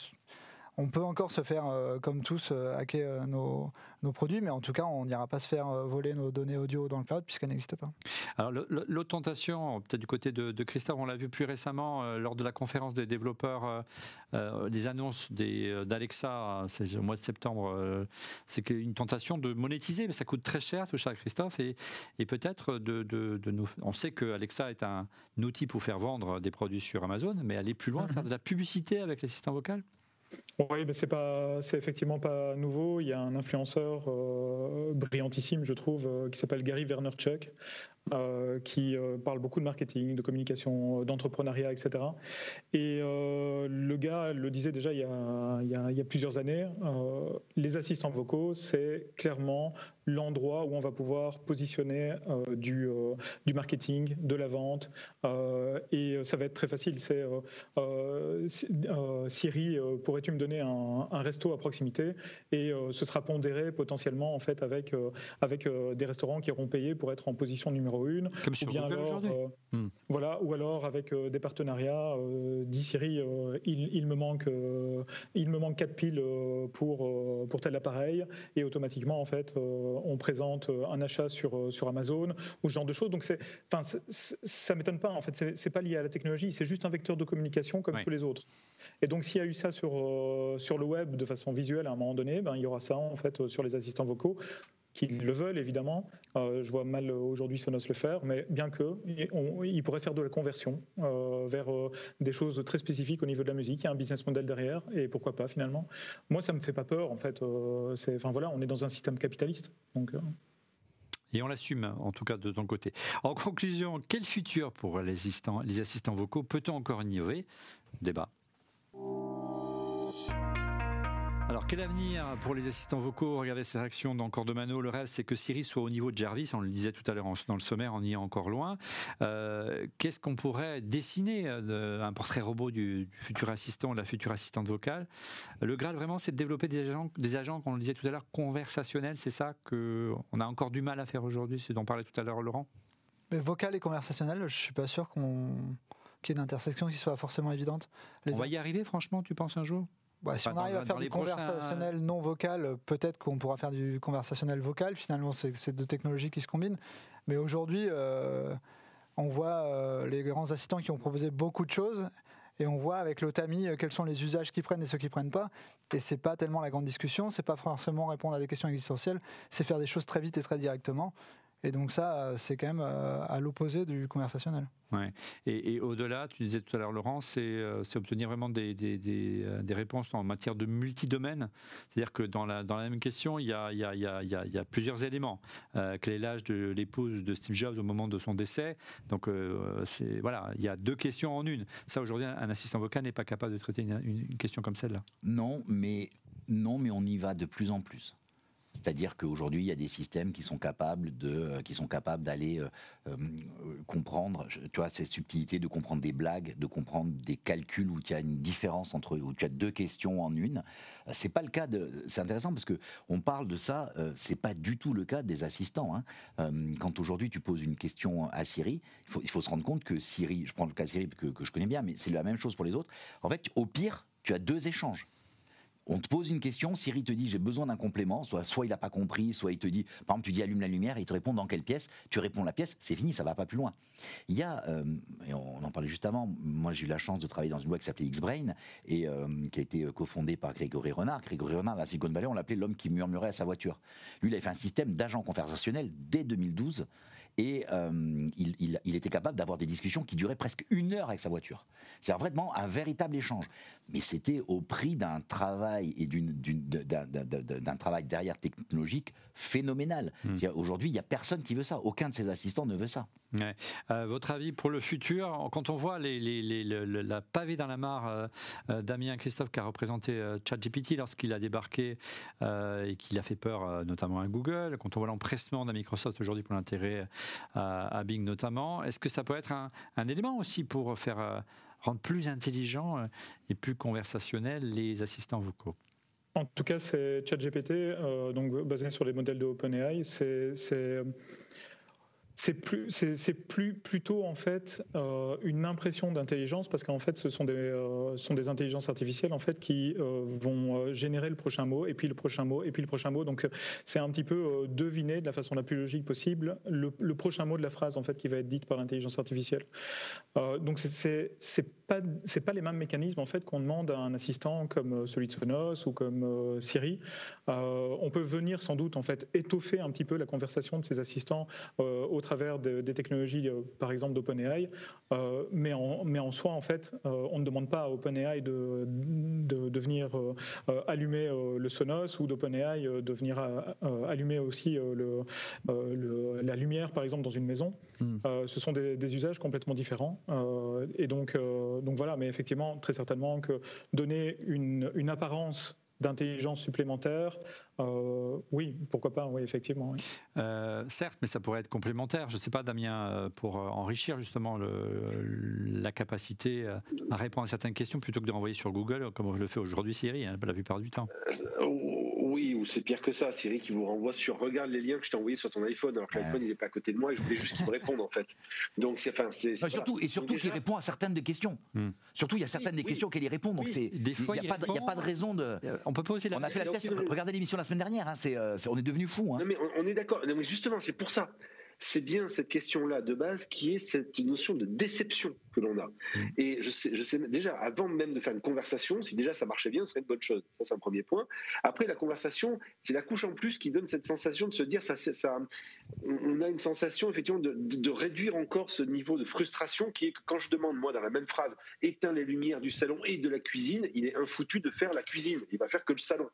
on peut encore se faire, comme tous, hacker nos, nos produits, mais en tout cas, on n'ira pas se faire euh, voler nos données audio dans le cloud puisqu'elles n'existent pas. Alors, l'autre tentation, peut-être du côté de, Christophe, on l'a vu plus récemment euh, lors de la conférence des développeurs, euh, des annonces d'Alexa, c'est au mois de septembre, c'est qu'une tentation de monétiser, mais ça coûte très cher, tout ça, Christophe, et, et peut-être de, de, nous. On sait que Alexa est un outil pour faire vendre des produits sur Amazon, mais aller plus loin, mm-hmm. faire de la publicité avec l'assistant vocal? Oui, mais c'est pas, c'est effectivement pas nouveau. Il y a un influenceur euh, brillantissime, je trouve, euh, qui s'appelle Gary Vaynerchuk, euh, qui euh, parle beaucoup de marketing, de communication, d'entrepreneuriat, etc. Et euh, le gars le disait déjà il y a, plusieurs années, les assistants vocaux, c'est clairement l'endroit où on va pouvoir positionner du, du marketing, de la vente, et ça va être très facile. C'est Siri, pourrais-tu me donner un, un, resto à proximité? Et ce sera pondéré potentiellement en fait avec, avec des restaurants qui auront payé pour être en position numéro une. Comme sur bien alors, euh, hmm. Voilà, ou alors avec euh, des partenariats. Euh, dit Siri, il, me manque, il me manque 4 piles pour, pour tel appareil, et automatiquement, en fait, on présente un achat sur, sur Amazon, ou ce genre de choses. Donc, c'est, enfin, ça m'étonne pas, en fait, c'est pas lié à la technologie, c'est juste un vecteur de communication comme tous les autres. Et donc, s'il y a eu ça sur, sur le web de façon visuelle à un moment donné, ben, il y aura ça en fait sur les assistants vocaux qu'ils le veulent évidemment. Euh, je vois mal aujourd'hui Sonos le faire, mais bien que, il pourrait faire de la conversion euh, vers euh, des choses très spécifiques au niveau de la musique. Il y a un business model derrière, et pourquoi pas finalement. Moi, ça me fait pas peur en fait. enfin voilà, on est dans un système capitaliste, donc. Et on l'assume, en tout cas de ton côté. En conclusion, quel futur pour les assistants, les assistants vocaux? Peut-on encore innover? Débat. Alors, quel avenir pour les assistants vocaux? Regardez ces réactions d'encore de Mano. Le rêve, c'est que Siri soit au niveau de Jarvis. On le disait tout à l'heure dans le sommaire, on y est encore loin. Euh, qu'est-ce qu'on pourrait dessiner euh, Un portrait robot du, futur assistant, de la future assistante vocale? Le Graal, vraiment, c'est de développer des agents, des agents, comme on le disait tout à l'heure, conversationnels. C'est ça qu'on a encore du mal à faire aujourd'hui, c'est dont parlait tout à l'heure Laurent? Mais Vocal et conversationnel, je suis pas sûr qu'on qu'il y ait une intersection qui soit forcément évidente. on va y arriver, franchement, tu penses un jour? Bah, si on arrive à faire du conversationnel non vocal, peut-être qu'on pourra faire du conversationnel vocal. Finalement, c'est deux technologies qui se combinent. Mais aujourd'hui, euh, on voit euh, les grands assistants qui ont proposé beaucoup de choses. Et on voit avec l'Otami quels sont les usages qui prennent et ceux qui prennent pas. Et c'est pas tellement la grande discussion, c'est pas forcément répondre à des questions existentielles, c'est faire des choses très vite et très directement. Et donc ça, c'est quand même à l'opposé du conversationnel. Ouais. Et, au-delà, tu disais tout à l'heure, Laurent, c'est euh, obtenir vraiment des, des, des, euh, des, réponses en matière de multidomaine. C'est-à-dire que dans la, dans la même question, il y a, il y a, il y a, il y a plusieurs éléments. Euh, quel est l'âge de l'épouse de Steve Jobs au moment de son décès Donc, euh, voilà, il y a deux questions en une. Ça, aujourd'hui, un assistant vocal n'est pas capable de traiter une, une question comme celle-là. Non, mais, non, mais on y va de plus en plus. C'est-à-dire qu'aujourd'hui, il y a des systèmes qui sont capables de, euh, qui sont capables d'aller euh, euh, comprendre, tu vois, ces subtilités de comprendre des blagues, de comprendre des calculs où il y une différence entre, où tu as deux questions en une. C'est pas le cas de, c'est intéressant parce que on parle de ça, c'est pas du tout le cas des assistants. Hein. Quand aujourd'hui tu poses une question à Siri, il faut, il faut se rendre compte que Siri, je prends le cas Siri que, que je connais bien, mais c'est la même chose pour les autres. En fait, au pire, tu as deux échanges on te pose une question, Siri te dit j'ai besoin d'un complément, soit, soit il n'a pas compris, soit il te dit, par exemple tu dis allume la lumière, il te répond dans quelle pièce, tu réponds la pièce, c'est fini, ça va pas plus loin. Il y a, euh, et on en parlait juste avant, moi j'ai eu la chance de travailler dans une boîte qui s'appelait X-Brain, et euh, qui a été euh, cofondée par Grégory Renard. Grégory Renard, à Silicon Valley, on l'appelait l'homme qui murmurait à sa voiture. Lui, il avait fait un système d'agent conversationnel dès 2012 et il, était capable d'avoir des discussions qui duraient presque une heure avec sa voiture. C'est vraiment un véritable échange mais c'était au prix d'un travail et d'un travail derrière technologique phénoménal. Hmm. Aujourd'hui, il n'y a personne qui veut ça. Aucun de ses assistants ne veut ça. Euh, votre avis pour le futur Quand on voit les, la pavée dans la mare euh, euh, Damien Christophe qui a représenté ChatGPT lorsqu'il a débarqué et qu'il a fait peur notamment à Google, quand on voit l'empressement de Microsoft aujourd'hui pour l'intérêt à, Bing notamment, est-ce que ça peut être un, un élément aussi pour faire rendre plus intelligents euh, et plus conversationnels les assistants vocaux en tout cas, c'est ChatGPT, euh, donc basé sur les modèles de OpenAI. C'est c'est plus, c'est plus plutôt en fait euh, une impression d'intelligence parce qu'en fait ce sont des, euh, sont des intelligences artificielles en fait qui euh, vont générer le prochain mot et puis le prochain mot et puis le prochain mot. Donc c'est un petit peu deviner de la façon la plus logique possible le, prochain mot de la phrase en fait qui va être dite par l'intelligence artificielle. donc c'est c'est pas c'est pas les mêmes mécanismes en fait qu'on demande à un assistant comme celui de Sonos ou comme Siri. on peut venir sans doute en fait étoffer un petit peu la conversation de ces assistants au travers des technologies, euh, par exemple d'OpenAI, euh, mais, en, mais en soi, en fait, euh, on ne demande pas à OpenAI de, de, venir allumer le Sonos ou d'OpenAI de venir allumer aussi le, la lumière, par exemple, dans une maison. Hmm. ce sont des, des, usages complètement différents. et donc, donc voilà, mais effectivement, très certainement que donner une, une apparence d'intelligence supplémentaire, euh, oui, pourquoi pas, oui, effectivement. Euh, certes, mais ça pourrait être complémentaire. Je ne sais pas, Damien, euh, pour enrichir justement la capacité à répondre à certaines questions plutôt que de renvoyer sur Google, comme on le fait aujourd'hui Siri, hein, la plupart du temps. Oui, ou c'est pire que ça, Siri qui vous renvoie sur regarde les liens que je t'ai envoyés sur ton iPhone, alors que l'iPhone il n'est pas à côté de moi et je voulais juste qu'il me réponde en fait. Donc c'est enfin c'est surtout et surtout qu'il répond à certaines des questions. Hmm. Surtout il y a certaines des questions qu'elle y répond, donc c'est des fois il n'y a, a, pas de raison de. On peut poser la. On a fait la test. Regardez l'émission la semaine dernière, hein, euh, c'est on est devenu fou. Hein. Non mais on, on est d'accord. mais justement c'est pour ça c'est bien cette question-là de base qui est cette notion de déception que l'on a. Mm. Et je sais, je sais déjà, avant même de faire une conversation, si déjà ça marchait bien, ce serait une bonne chose. Ça, c'est un premier point. Après, la conversation, c'est la couche en plus qui donne cette sensation de se dire, ça, ça on a une sensation effectivement de, de, réduire encore ce niveau de frustration qui est que quand je demande, moi, dans la même phrase, éteins les lumières du salon et de la cuisine, il est infoutu de faire la cuisine. Il va faire que le salon.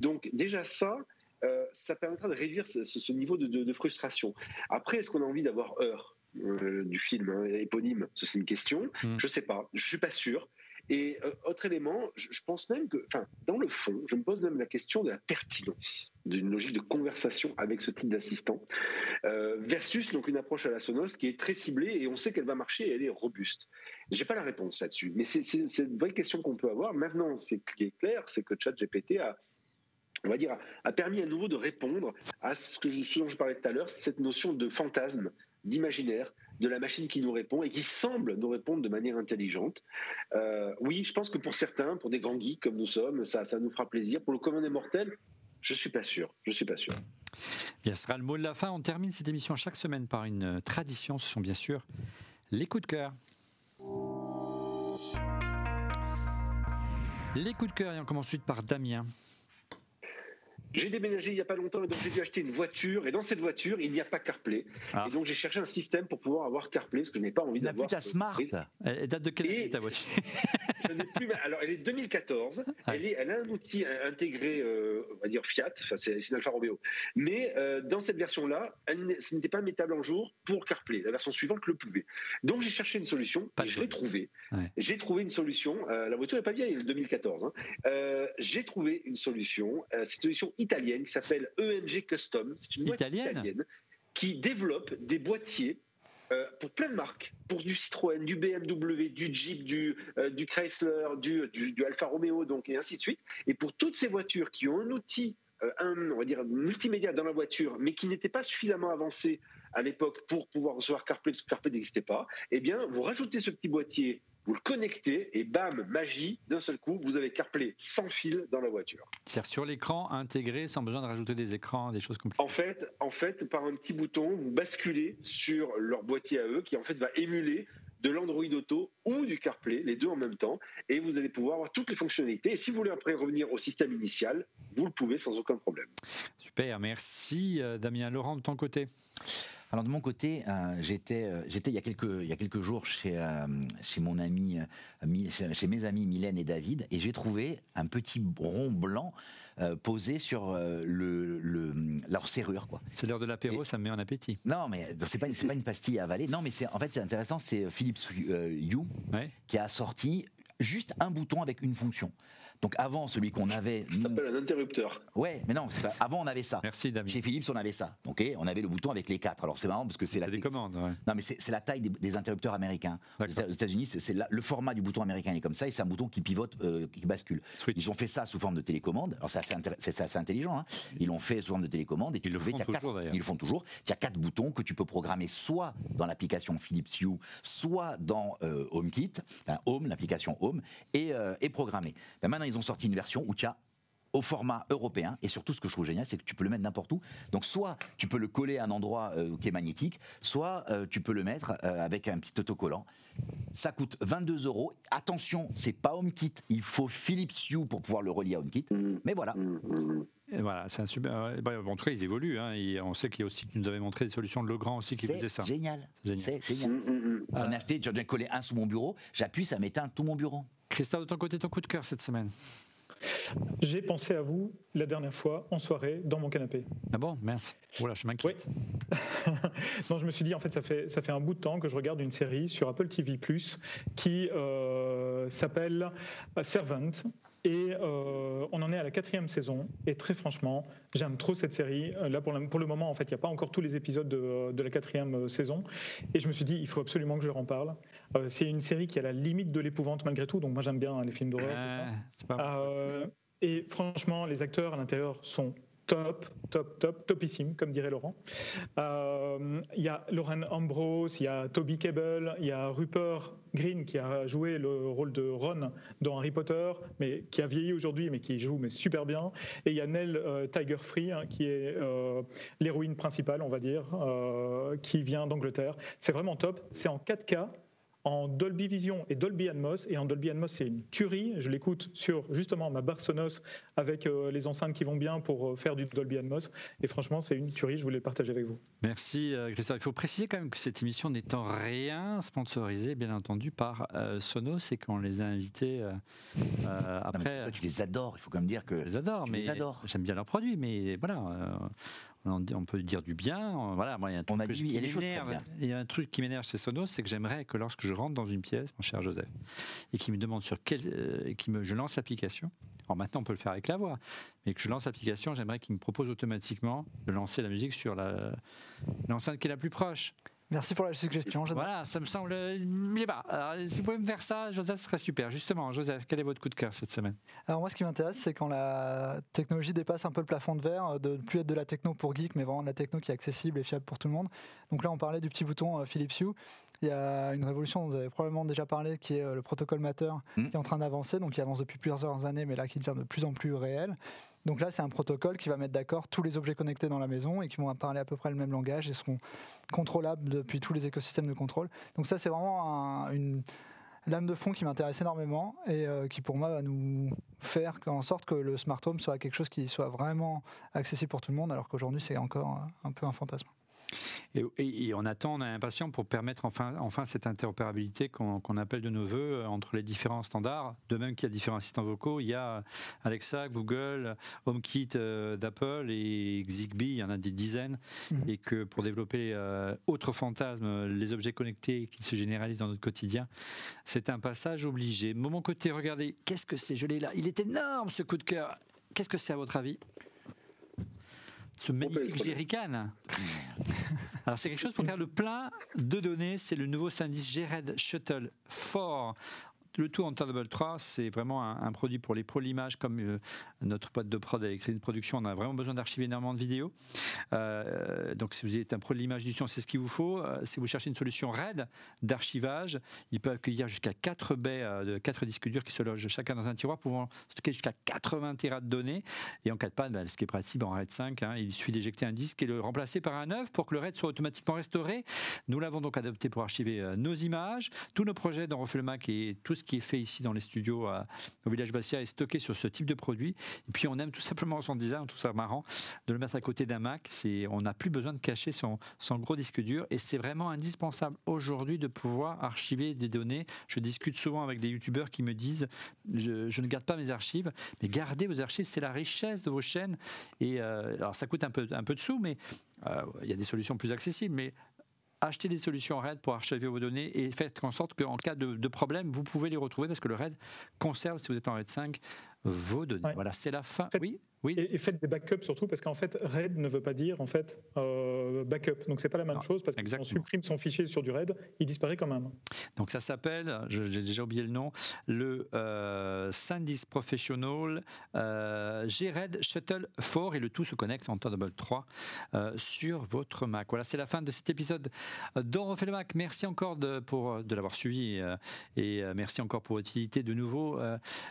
Donc, déjà ça, euh, ça permettra de réduire ce, niveau de, frustration. Après, est-ce qu'on a envie d'avoir heure euh, du film hein, éponyme C'est une question. Mm. Je ne sais pas. Je suis pas sûr. Et euh, autre élément, je, pense même que, enfin, dans le fond, je me pose même la question de la pertinence d'une logique de conversation avec ce type d'assistant, versus donc une approche à la Sonos qui est très ciblée et on sait qu'elle va marcher et elle est robuste. J'ai pas la réponse là-dessus, mais c'est une vraie question qu'on peut avoir. Maintenant, ce qui est clair, c'est que ChatGPT a on va dire, a permis à nouveau de répondre à ce, dont je parlais tout à l'heure, cette notion de fantasme d'imaginaire de la machine qui nous répond et qui semble nous répondre de manière intelligente. Euh, oui, je pense que pour certains, pour des grands geeks comme nous sommes, ça, ça nous fera plaisir. Pour le commun des mortels, je suis pas sûr. Je suis pas sûr. Bien, ce sera le mot de la fin. On termine cette émission chaque semaine par une tradition. Ce sont bien sûr les coups de cœur. Les coups de cœur, et on commence ensuite par Damien. J'ai déménagé il n'y a pas longtemps et donc j'ai dû acheter une voiture. Et dans cette voiture, il n'y a pas CarPlay. Ah. Et donc j'ai cherché un système pour pouvoir avoir CarPlay, parce que je n'ai pas envie d'avoir. ta ce- Smart. Elle elle date de quelle année ta voiture Je n'ai plus- Alors, elle est 2014. Ah. Elle, est, elle a un outil euh, intégré, euh, on va dire Fiat. Enfin, c'est une Alfa Romeo. Mais euh, dans cette version-là, elle ce n'était pas mettable en jour pour CarPlay. La version suivante le pouvait. Donc, j'ai cherché une solution Pas et je l'ai trouvée. Ouais. J'ai trouvé une solution. euh, la voiture n'est pas vieille, elle est de 2014. hein. J'ai trouvé une solution. c'est une solution italienne qui s'appelle EMG Custom. C'est une boîte Italienne italienne qui développe des boîtiers euh, pour plein de marques, pour du Citroën, du BMW, du Jeep, du, euh, du Chrysler, du, du, du Alfa Romeo, donc et ainsi de suite. Et pour toutes ces voitures qui ont un outil, euh, un, on va dire multimédia dans la voiture, mais qui n'était pas suffisamment avancé à l'époque pour pouvoir recevoir CarPlay, parce que CarPlay n'existait pas, eh bien, vous rajoutez ce petit boîtier, vous le connectez, et bam, magie, d'un seul coup, vous avez CarPlay sans fil dans la voiture. C'est-à-dire sur l'écran intégré sans besoin de rajouter des écrans, des choses comme En fait, en fait, par un petit bouton, vous basculez sur leur boîtier à eux, qui en fait va émuler de l'Android Auto ou du CarPlay, les deux en même temps, et vous allez pouvoir avoir toutes les fonctionnalités. Et si vous voulez après revenir au système initial, vous le pouvez sans aucun problème. Super, merci euh, Damien. Laurent, de ton côté Alors de mon côté, euh, j'étais, euh, j'étais il y a quelques il y a quelques jours chez euh, chez mon ami, Mi- chez, mes amis Mylène et David, et j'ai trouvé un petit rond blanc posé sur le, le leur serrure quoi. C'est l'heure de l'apéro, Et- ça me met en appétit. Non mais c'est pas c'est pas une pastille à avaler. Non mais c'est en fait c'est intéressant. C'est Philips Ouais. qui a sorti juste un bouton avec une fonction. Donc avant celui qu'on avait, Ça nous- s'appelle un interrupteur. ouais, mais non, c'est pas- avant on avait ça. Merci Damien. Chez Philips, on avait ça. Ok, on avait le bouton avec les quatre. Alors c'est marrant parce que c'est la des tech- commandes. ouais. Non, mais c'est c'est la taille des, des interrupteurs américains. Aux D'accord. Éta- aux États-Unis, c'est c'est la- le format du bouton américain est comme ça, et c'est un bouton qui pivote, euh, qui bascule. Switch. Ils ont fait ça sous forme de télécommande. Alors c'est assez, intér- c'est assez intelligent. hein. Ils l'ont fait sous forme de télécommande. Et tu Ils le font quatre- toujours, d'ailleurs. Ils le font toujours. Tu as quatre boutons que tu peux programmer soit dans l'application Philips Hue, soit dans euh, HomeKit, enfin, Home, l'application Home, et, euh, et programmer. Ben, maintenant, ils ont sorti une version où tu as au format européen et surtout ce que je trouve génial c'est que tu peux le mettre n'importe où. Donc soit tu peux le coller à un endroit euh, qui est magnétique soit euh, tu peux le mettre euh, avec un petit autocollant. Ça coûte 22 euros. Attention c'est pas HomeKit. Il faut Philips Hue pour pouvoir le relier à HomeKit. Mm, mais voilà. Mm, mm. Et voilà, c'est un super. euh, bah, en tout cas, ils évoluent. hein, et on sait qu'il y a aussi, tu nous avais montré des solutions de Legrand aussi qui faisaient ça. génial. C'est génial. c'est génial. J'en ai acheté j'en ai collé un sous mon bureau. J'appuie ça m'éteint tout mon bureau Christophe, de ton côté, ton coup de cœur cette semaine J'ai pensé à vous la dernière fois en soirée dans mon canapé. Ah bon, mince. Voilà, je m'inquiète. non, je me suis dit, en fait, ça fait, ça fait un bout de temps que je regarde une série sur Apple TV qui euh, s'appelle Servant. Et euh, on en est à la quatrième saison. Et très franchement, j'aime trop cette série. Euh, Là, pour le, pour le moment, en fait, il n'y a pas encore tous les épisodes de, de la quatrième euh, saison. Et je me suis dit, il faut absolument que je leur en parle. Euh, c'est une série qui à la limite de l'épouvante malgré tout. Donc moi, j'aime bien hein, les films d'horreur. Euh, Euh, et franchement, les acteurs à l'intérieur sont top, top, top, topissime, comme dirait Laurent. Euh, Il y a Lauren Ambrose, il y a Toby Kebbell, il y a Rupert Green qui a joué le rôle de Ron dans Harry Potter, mais qui a vieilli aujourd'hui, mais qui joue mais super bien. Et il y a Nell euh, Tiger Free, hein, qui est euh, l'héroïne principale, on va dire, euh, qui vient d'Angleterre. C'est vraiment top. C'est en 4K en Dolby Vision et Dolby Atmos. Et en Dolby Atmos, c'est une tuerie. Je l'écoute sur justement ma barre Sonos avec euh, les enceintes qui vont bien pour euh, faire du Dolby Atmos. Et franchement, c'est une tuerie. Je voulais le partager avec vous. Merci euh, Christophe. Il faut préciser quand même que cette émission n'étant rien sponsorisée, bien entendu, par euh, Sonos et qu'on les a invités euh, euh, Non, après. toi, tu les adores il faut quand même dire que Je les adore, Tu mais j'aime bien leurs produits, mais voilà, euh, on, peut dire du bien. Voilà, moi, il y a un truc, On a dit oui, qui m'énerve. Il y a un truc qui m'énerve chez Sonos, c'est que j'aimerais que lorsque je rentre dans une pièce, mon cher Joseph, et qui me demande sur quel, euh, et qui me, je lance l'application. Alors maintenant, on peut le faire avec la voix, mais que je lance l'application, j'aimerais qu'il me propose automatiquement de lancer la musique sur la l'enceinte qui est la plus proche. Merci pour la suggestion. Voilà, ça me semble. Je sais pas. si vous pouvez me faire ça, Joseph, ce serait super. Justement, Joseph, quel est votre coup de cœur cette semaine? Alors moi, ce qui m'intéresse, c'est quand la technologie dépasse un peu le plafond de verre, de ne plus être de la techno pour geek, mais vraiment de la techno qui est accessible et fiable pour tout le monde. Donc là, on parlait du petit bouton euh, Philips Hue. Il y a une révolution, vous avez probablement déjà parlé, qui est euh, le protocole Matter, mmh. qui est en train d'avancer, donc qui avance depuis plusieurs années, mais là qui devient de plus en plus réel. Donc là, c'est un protocole qui va mettre d'accord tous les objets connectés dans la maison et qui vont parler à peu près le même langage et seront contrôlables depuis tous les écosystèmes de contrôle. Donc ça, c'est vraiment une lame de fond qui m'intéresse énormément et euh, qui pour moi va nous faire en sorte que le smart home soit quelque chose qui soit vraiment accessible pour tout le monde alors qu'aujourd'hui c'est encore un peu un fantasme. Et, on attend, on est impatient pour permettre enfin, enfin cette interopérabilité qu'on appelle de nos voeux euh, entre les différents standards. De même qu'il y a différents assistants vocaux, il y a Alexa, Google, HomeKit euh, d'Apple et Zigbee, il y en a des dizaines. Mhm. Et que pour développer euh, autre fantasme, les objets connectés qui se généralisent dans notre quotidien, c'est un passage obligé. Moment côté, regardez, qu'est-ce que c'est Je l'ai là? Il est énorme ce coup de cœur. Qu'est-ce que c'est à votre avis? Ce magnifique jerrycan. Alors c'est quelque chose pour faire le plein de données, c'est le nouveau Sandisk G-Red Shuttle 4 le tout en Thunderbolt 3, c'est vraiment un, produit pour les pros de l'image, comme euh, notre pote de prod de Production. On a vraiment besoin d'archiver énormément de vidéos. Euh, donc, si vous êtes un pro de l'image du son, c'est ce qu'il vous faut. Euh, si vous cherchez une solution RAID d'archivage, il peut accueillir jusqu'à 4 baies de 4 disques durs qui se logent chacun dans un tiroir, pouvant stocker jusqu'à 80 Tera de données. Et en cas de panne, bah, ce qui est pratique en RAID 5, hein, il suffit d'éjecter un disque et le remplacer par un neuf pour que le RAID soit automatiquement restauré. Nous l'avons donc adopté pour archiver nos images, tous nos projets dans Refait Mac et tout ce qui est fait ici dans les studios au village Bastia est stocké sur ce type de produit. Et puis on aime tout simplement son design, tout ça marrant, de le mettre à côté d'un Mac. C'est, on n'a plus besoin de cacher son, gros disque dur et c'est vraiment indispensable aujourd'hui de pouvoir archiver des données. Je discute souvent avec des youtubeurs qui me disent je, ne garde pas mes archives, mais gardez vos archives, c'est la richesse de vos chaînes. Et euh, alors ça coûte un peu, un peu de sous, mais euh, il y a des solutions plus accessibles, mais achetez des solutions RAID pour archiver vos données et faites en sorte qu'en cas de, problème, vous pouvez les retrouver parce que le RAID conserve, si vous êtes en RAID 5, vos données. Voilà, c'est la fin. oui oui. Et, faites des backups surtout parce qu'en fait, RAID ne veut pas dire en fait euh, backup. Donc c'est pas la même chose parce qu'on supprime son fichier sur du RAID, il disparaît quand même. Donc ça s'appelle, j'ai déjà oublié le nom, le euh, SanDisk Professional euh, G-RAID Shuttle 4 et le tout se connecte en Thunderbolt 3 euh, sur votre Mac. Voilà, c'est la fin de cet épisode d'On refait le Mac. Merci encore de, pour, de l'avoir suivi et merci encore pour votre utilité de nouveau.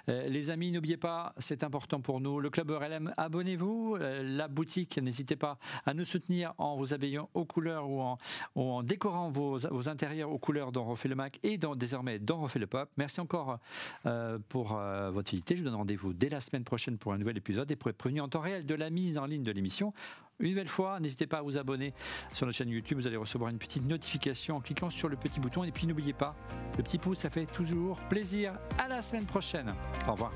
les amis, n'oubliez pas, c'est important pour nous. Le Club RLM abonnez-vous. Euh, la boutique, n'hésitez pas à nous soutenir en vous habillant aux couleurs ou en, décorant vos, intérieurs aux couleurs dont Refait le Mac et désormais dans Refait le Pop. Merci encore euh, pour euh, votre fidélité. Je vous donne rendez-vous dès la semaine prochaine pour un nouvel épisode et pour être prévenu en temps réel de la mise en ligne de l'émission. Une nouvelle fois, n'hésitez pas à vous abonner sur notre chaîne YouTube. Vous allez recevoir une petite notification en cliquant sur le petit bouton. Et puis n'oubliez pas, le petit pouce, ça fait toujours plaisir. À la semaine prochaine. Au revoir.